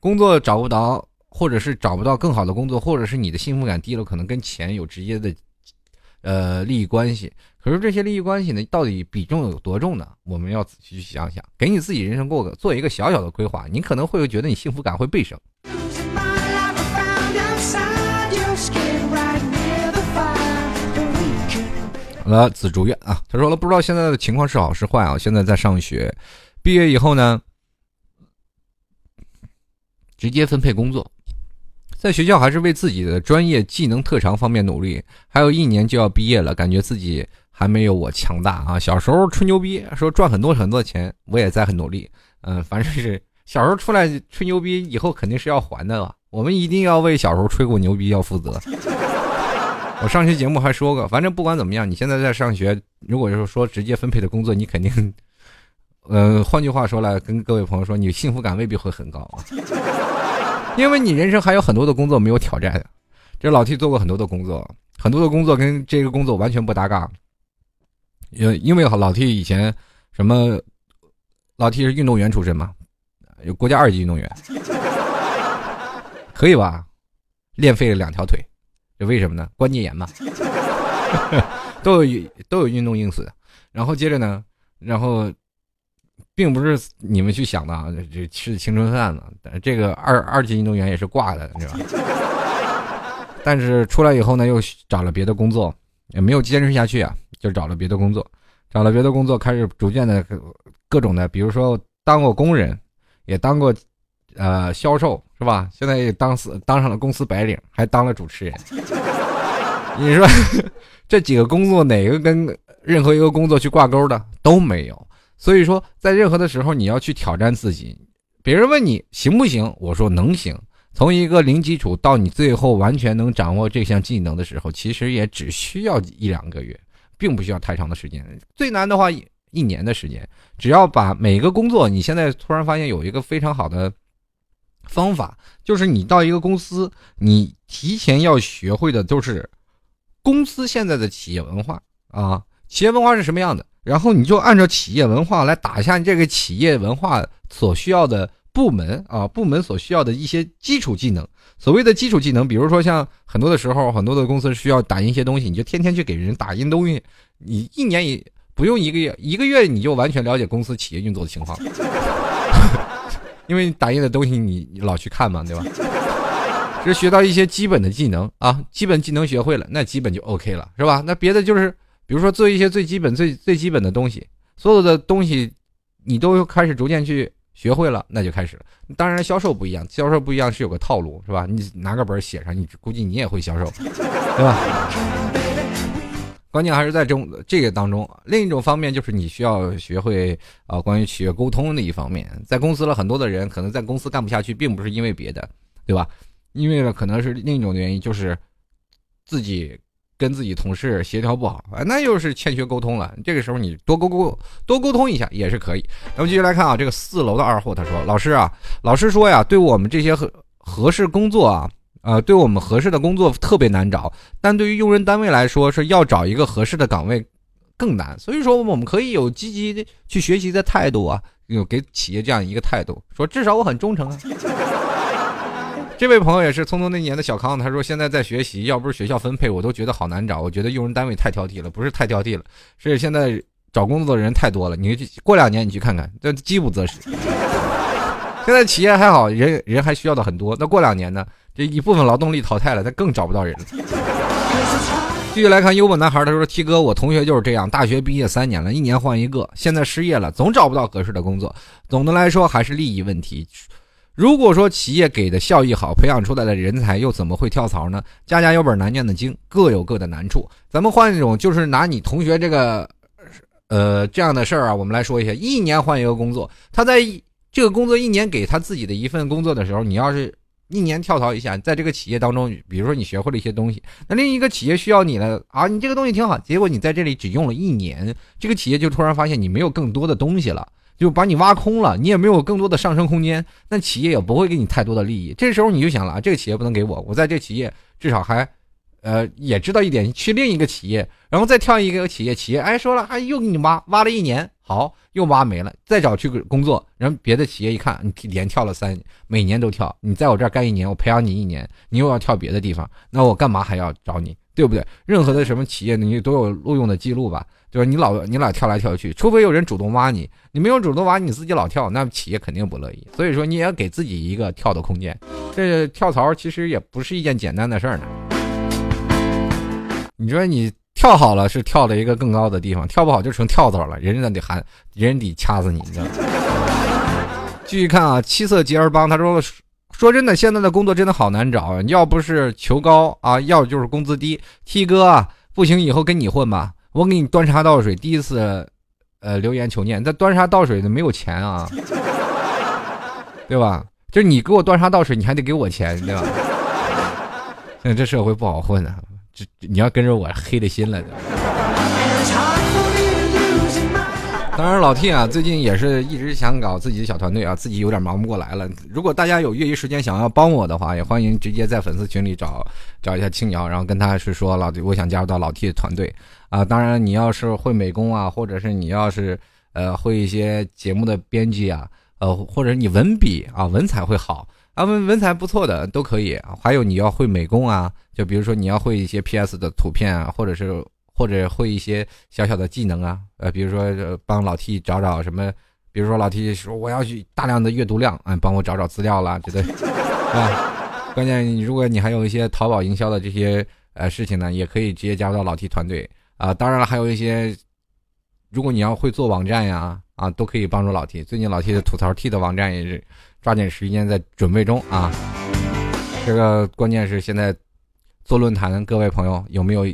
A: 工作找不到，或者是找不到更好的工作，或者是你的幸福感低了，可能跟钱有直接的。呃，利益关系，可是这些利益关系呢，到底比重有多重呢？我们要仔细去想想，给你自己人生过个做一个小小的规划，你可能会觉得你幸福感会倍升。好了，紫竹院啊，他说了，不知道现在的情况是好是坏啊。现在在上学，毕业以后呢，直接分配工作。在学校还是为自己的专业技能特长方面努力，还有一年就要毕业了，感觉自己还没有我强大啊！小时候吹牛逼说赚很多很多钱，我也在很努力，嗯，反正是小时候出来吹牛逼，以后肯定是要还的了。我们一定要为小时候吹过牛逼要负责。我上期节目还说过，反正不管怎么样，你现在在上学，如果是说直接分配的工作，你肯定，呃，换句话说来，跟各位朋友说，你幸福感未必会很高啊。因为你人生还有很多的工作没有挑战，这老 T 做过很多的工作，很多的工作跟这个工作完全不搭嘎。因因为老 T 以前什么，老 T 是运动员出身嘛，有国家二级运动员，可以吧？练废了两条腿，这为什么呢？关节炎嘛，都有都有运动因素的。然后接着呢，然后。并不是你们去想的啊，这吃青春饭呢。这个二二级运动员也是挂的，你知道吧？但是出来以后呢，又找了别的工作，也没有坚持下去啊，就找了别的工作，找了别的工作，开始逐渐的各种的，比如说当过工人，也当过呃销售，是吧？现在也当死当上了公司白领，还当了主持人。你说 这几个工作哪个跟任何一个工作去挂钩的都没有？所以说，在任何的时候，你要去挑战自己。别人问你行不行，我说能行。从一个零基础到你最后完全能掌握这项技能的时候，其实也只需要一两个月，并不需要太长的时间。最难的话，一年的时间。只要把每个工作，你现在突然发现有一个非常好的方法，就是你到一个公司，你提前要学会的都是公司现在的企业文化啊，企业文化是什么样的。然后你就按照企业文化来打一下你这个企业文化所需要的部门啊，部门所需要的一些基础技能。所谓的基础技能，比如说像很多的时候，很多的公司需要打印一些东西，你就天天去给人打印东西，你一年也不用一个月，一个月你就完全了解公司企业运作的情况。因为打印的东西你老去看嘛，对吧？是学到一些基本的技能啊，基本技能学会了，那基本就 OK 了，是吧？那别的就是。比如说做一些最基本、最最基本的东西，所有的东西你都开始逐渐去学会了，那就开始了。当然销售不一样，销售不一样是有个套路，是吧？你拿个本写上，你估计你也会销售，对吧？关键还是在中这个当中。另一种方面就是你需要学会啊，关于企业沟通的一方面。在公司了很多的人可能在公司干不下去，并不是因为别的，对吧？因为呢，可能是另一种原因，就是自己。跟自己同事协调不好啊，那又是欠缺沟通了。这个时候你多沟沟多沟通一下也是可以。那么继续来看啊，这个四楼的二货他说：“老师啊，老师说呀，对我们这些合合适工作啊，呃，对我们合适的工作特别难找，但对于用人单位来说是要找一个合适的岗位更难。所以说我们可以有积极的去学习的态度啊，有给企业这样一个态度，说至少我很忠诚啊。”这位朋友也是匆匆那年的小康，他说现在在学习，要不是学校分配，我都觉得好难找。我觉得用人单位太挑剔了，不是太挑剔了，是现在找工作的人太多了。你过两年你去看看，这饥不择食。现在企业还好，人人还需要的很多。那过两年呢？这一部分劳动力淘汰了，他更找不到人了。继续来看幽默男孩，他说：“T 哥，我同学就是这样，大学毕业三年了，一年换一个，现在失业了，总找不到合适的工作。总的来说，还是利益问题。”如果说企业给的效益好，培养出来的人才又怎么会跳槽呢？家家有本难念的经，各有各的难处。咱们换一种，就是拿你同学这个，呃，这样的事儿啊，我们来说一下：一年换一个工作，他在这个工作一年给他自己的一份工作的时候，你要是一年跳槽一下，在这个企业当中，比如说你学会了一些东西，那另一个企业需要你了啊，你这个东西挺好，结果你在这里只用了一年，这个企业就突然发现你没有更多的东西了，就把你挖空了，你也没有更多的上升空间，那企业也不会给你太多的利益。这时候你就想了，这个企业不能给我，我在这企业至少还。呃，也知道一点，去另一个企业，然后再跳一个企业，企业哎说了，哎又给你挖挖了一年，好又挖没了，再找去工作，然后别的企业一看你连跳了三，每年都跳，你在我这儿干一年，我培养你一年，你又要跳别的地方，那我干嘛还要找你，对不对？任何的什么企业你都有录用的记录吧，对吧？你老你俩跳来跳去，除非有人主动挖你，你没有主动挖你自己老跳，那企业肯定不乐意。所以说你也要给自己一个跳的空间，这跳槽其实也不是一件简单的事儿呢。你说你跳好了是跳了一个更高的地方，跳不好就成跳蚤了，人家得喊，人家得掐死你，你知道吗？继续看啊，七色吉尔邦他说说真的，现在的工作真的好难找，要不是求高啊，要就是工资低。T 哥啊，不行，以后跟你混吧，我给你端茶倒水。第一次，呃，留言求念，那端茶倒水的没有钱啊，对吧？就是你给我端茶倒水，你还得给我钱，对吧？现在这社会不好混啊。你要跟着我黑了心了。当然，老 T 啊，最近也是一直想搞自己的小团队啊，自己有点忙不过来了。如果大家有业余时间想要帮我的话，也欢迎直接在粉丝群里找找一下青瑶，然后跟他是说老我想加入到老 T 的团队啊。当然，你要是会美工啊，或者是你要是呃会一些节目的编辑啊，呃，或者你文笔啊文采会好。啊，文文采不错的都可以，还有你要会美工啊，就比如说你要会一些 PS 的图片啊，或者是或者会一些小小的技能啊，呃，比如说帮老 T 找找什么，比如说老 T 说我要去大量的阅读量，嗯，帮我找找资料啦，对不对？啊，关键如果你还有一些淘宝营销的这些呃事情呢，也可以直接加入到老 T 团队啊。当然了，还有一些，如果你要会做网站呀，啊，都可以帮助老 T。最近老 T 的吐槽 T 的网站也是。抓紧时间在准备中啊！这个关键是现在做论坛，各位朋友有没有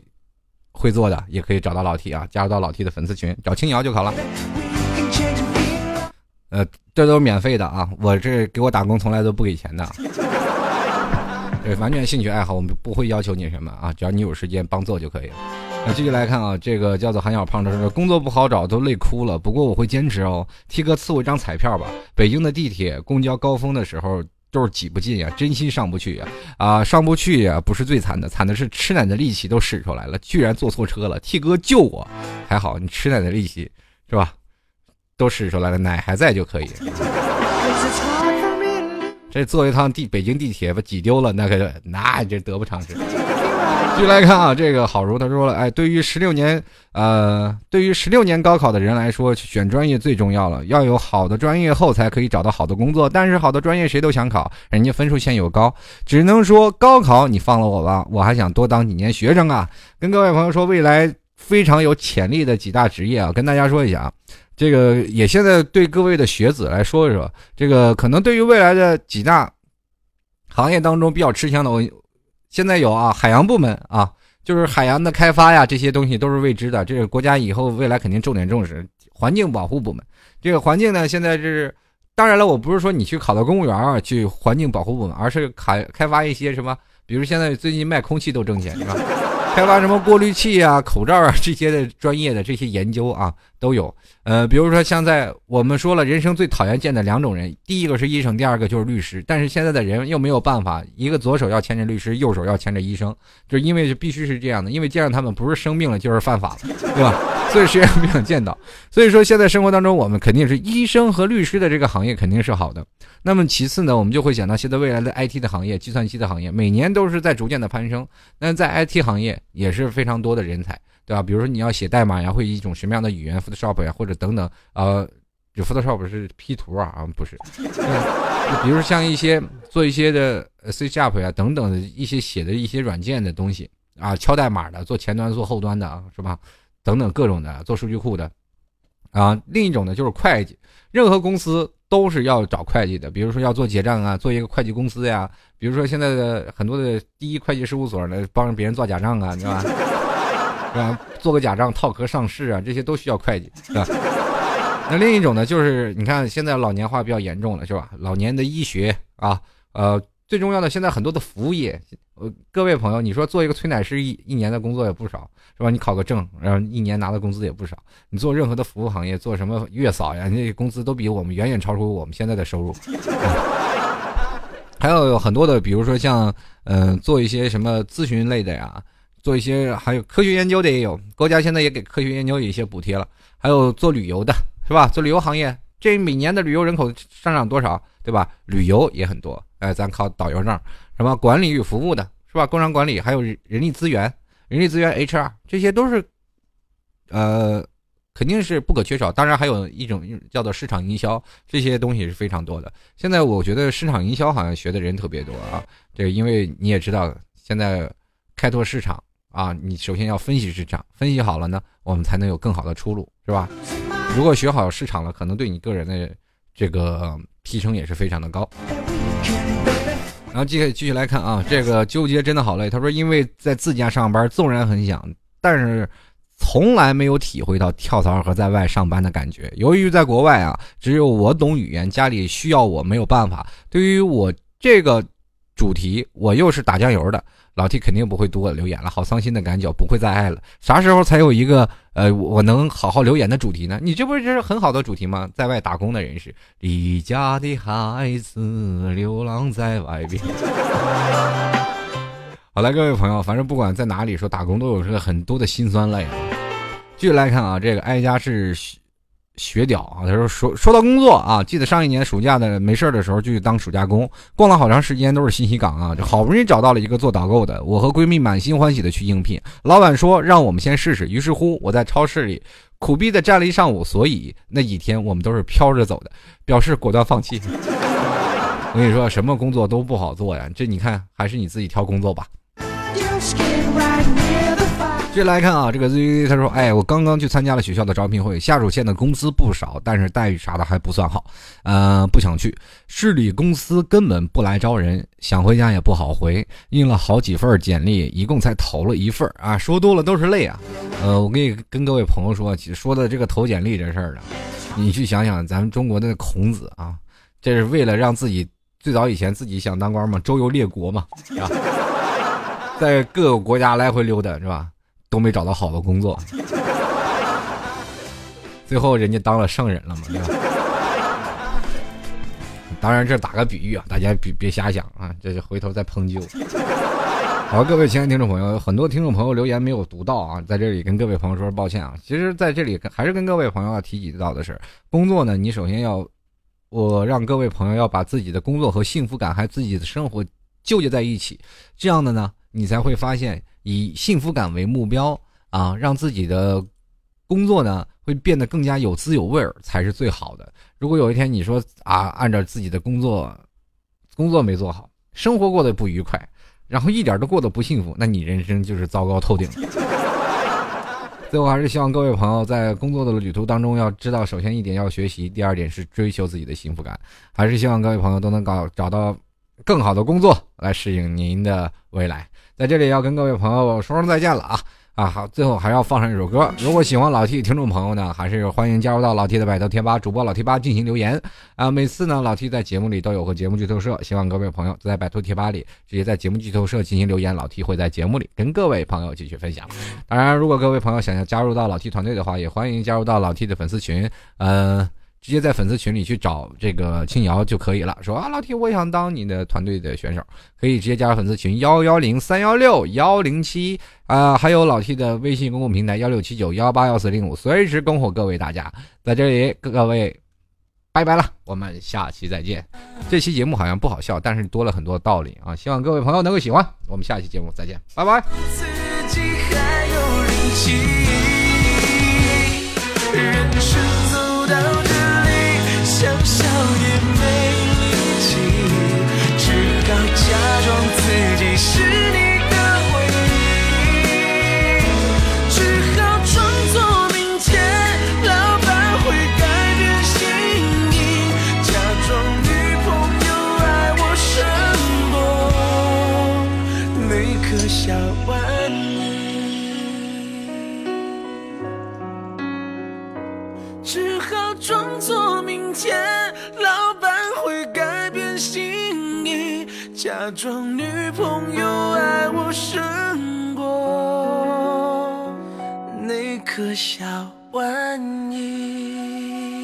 A: 会做的，也可以找到老 T 啊，加入到老 T 的粉丝群，找青瑶就好了。呃，这都是免费的啊，我这给我打工从来都不给钱的，对，完全兴趣爱好，我们不会要求你什么啊，只要你有时间帮做就可以了。那继续来看啊，这个叫做韩小胖的说，工作不好找，都累哭了。不过我会坚持哦。T 哥赐我一张彩票吧。北京的地铁、公交高峰的时候都是挤不进呀，真心上不去呀。啊，上不去呀，不是最惨的，惨的是吃奶的力气都使出来了，居然坐错车了。替哥救我！还好你吃奶的力气是吧？都使出来了，奶还在就可以。这坐一趟地北京地铁把挤丢了，那可那这得不偿失。继续来看啊，这个好如他说了，哎，对于十六年，呃，对于十六年高考的人来说，选专业最重要了，要有好的专业后才可以找到好的工作。但是好的专业谁都想考，人家分数线又高，只能说高考你放了我吧，我还想多当几年学生啊。跟各位朋友说，未来非常有潜力的几大职业啊，跟大家说一下啊，这个也现在对各位的学子来说一说，这个可能对于未来的几大行业当中比较吃香的我。现在有啊，海洋部门啊，就是海洋的开发呀，这些东西都是未知的。这个国家以后未来肯定重点重视环境保护部门。这个环境呢，现在是当然了，我不是说你去考到公务员去环境保护部门，而是开开发一些什么，比如现在最近卖空气都挣钱，是吧？开发什么过滤器啊、口罩啊这些的专业的这些研究啊都有。呃，比如说像在我们说了，人生最讨厌见的两种人，第一个是医生，第二个就是律师。但是现在的人又没有办法，一个左手要牵着律师，右手要牵着医生，就因为必须是这样的，因为见着他们不是生病了 就是犯法了，对吧？所以谁也不想见到。所以说现在生活当中，我们肯定是医生和律师的这个行业肯定是好的。那么其次呢，我们就会想到现在未来的 IT 的行业、计算机的行业，每年都是在逐渐的攀升。那在 IT 行业也是非常多的人才，对吧？比如说你要写代码呀，会一种什么样的语言，Photoshop 呀，或者等等，呃，有 Photoshop 是 P 图啊，啊不是，就比如像一些做一些的 C Sharp 呀等等的一些写的一些软件的东西啊，敲代码的，做前端做后端的啊，是吧？等等各种的做数据库的，啊，另一种呢就是会计，任何公司都是要找会计的，比如说要做结账啊，做一个会计公司呀，比如说现在的很多的第一会计事务所呢，帮着别人做假账啊，对吧？是吧？做个假账套壳上市啊，这些都需要会计？那另一种呢，就是你看现在老年化比较严重了，是吧？老年的医学啊，呃，最重要的，现在很多的服务业，呃，各位朋友，你说做一个催奶师一一年的工作也不少，是吧？你考个证，然后一年拿的工资也不少。你做任何的服务行业，做什么月嫂呀，那工资都比我们远远超出我们现在的收入。还有很多的，比如说像，嗯，做一些什么咨询类的呀，做一些还有科学研究的也有，国家现在也给科学研究有一些补贴了。还有做旅游的，是吧？做旅游行业，这每年的旅游人口上涨多少，对吧？旅游也很多。哎，咱考导游证，什么管理与服务的，是吧？工商管理，还有人力资源，人力资源 HR，这些都是，呃，肯定是不可缺少。当然，还有一种叫做市场营销，这些东西是非常多的。现在我觉得市场营销好像学的人特别多啊。这个，因为你也知道，现在开拓市场啊，你首先要分析市场，分析好了呢，我们才能有更好的出路，是吧？如果学好市场了，可能对你个人的这个提升也是非常的高。然后继续继续来看啊，这个纠结真的好累。他说，因为在自家上班，纵然很想，但是从来没有体会到跳槽和在外上班的感觉。由于在国外啊，只有我懂语言，家里需要我没有办法。对于我这个主题，我又是打酱油的。老 T 肯定不会读我留言了，好伤心的感觉，不会再爱了。啥时候才有一个呃，我能好好留言的主题呢？你这不是很好的主题吗？在外打工的人士，离家的孩子流浪在外边。好了，各位朋友，反正不管在哪里说打工，都有这个很多的辛酸泪。继续来看啊，这个哀家是。学屌啊！他说说说到工作啊，记得上一年暑假的没事的时候就去当暑假工，逛了好长时间都是信息港啊，就好不容易找到了一个做导购的，我和闺蜜满心欢喜的去应聘，老板说让我们先试试，于是乎我在超市里苦逼的站了一上午，所以那几天我们都是飘着走的，表示果断放弃。我跟你说，什么工作都不好做呀，这你看还是你自己挑工作吧。接来看啊，这个 Z 他说：“哎，我刚刚去参加了学校的招聘会，下属县的工资不少，但是待遇啥的还不算好，呃，不想去。市里公司根本不来招人，想回家也不好回，印了好几份简历，一共才投了一份啊。说多了都是泪啊。呃，我跟你跟各位朋友说，说的这个投简历这事儿啊，你去想想，咱们中国的孔子啊，这是为了让自己最早以前自己想当官嘛，周游列国嘛，啊，在各个国家来回溜达是吧？”都没找到好的工作，最后人家当了圣人了嘛？当然这打个比喻啊，大家别别瞎想啊，这是回头再抨击我。好，各位亲爱的听众朋友，很多听众朋友留言没有读到啊，在这里跟各位朋友说抱歉啊。其实在这里还是跟各位朋友要提及到的是，工作呢，你首先要，我让各位朋友要把自己的工作和幸福感还有自己的生活纠结在一起，这样的呢，你才会发现。以幸福感为目标啊，让自己的工作呢会变得更加有滋有味儿，才是最好的。如果有一天你说啊，按照自己的工作，工作没做好，生活过得不愉快，然后一点都过得不幸福，那你人生就是糟糕透顶。最后还是希望各位朋友在工作的旅途当中，要知道，首先一点要学习，第二点是追求自己的幸福感。还是希望各位朋友都能搞找到更好的工作，来适应您的未来。在这里要跟各位朋友说声再见了啊啊好，最后还要放上一首歌。如果喜欢老 T 听众朋友呢，还是欢迎加入到老 T 的百度贴吧主播老 T 吧进行留言啊。每次呢，老 T 在节目里都有个节目剧透社，希望各位朋友在百度贴吧里直接在节目剧透社进行留言，老 T 会在节目里跟各位朋友继续分享。当然，如果各位朋友想要加入到老 T 团队的话，也欢迎加入到老 T 的粉丝群，嗯。直接在粉丝群里去找这个青瑶就可以了。说啊，老铁我想当你的团队的选手，可以直接加入粉丝群幺幺零三幺六幺零七啊，还有老 T 的微信公共平台幺六七九幺八幺四零五，随时恭候各位大家。在这里，各位拜拜了，我们下期再见。这期节目好像不好笑，但是多了很多道理啊，希望各位朋友能够喜欢。我们下期节目再见，拜拜。想装作。明天，老板会改变心意。
B: 假装女朋友爱我胜过那颗小玩意。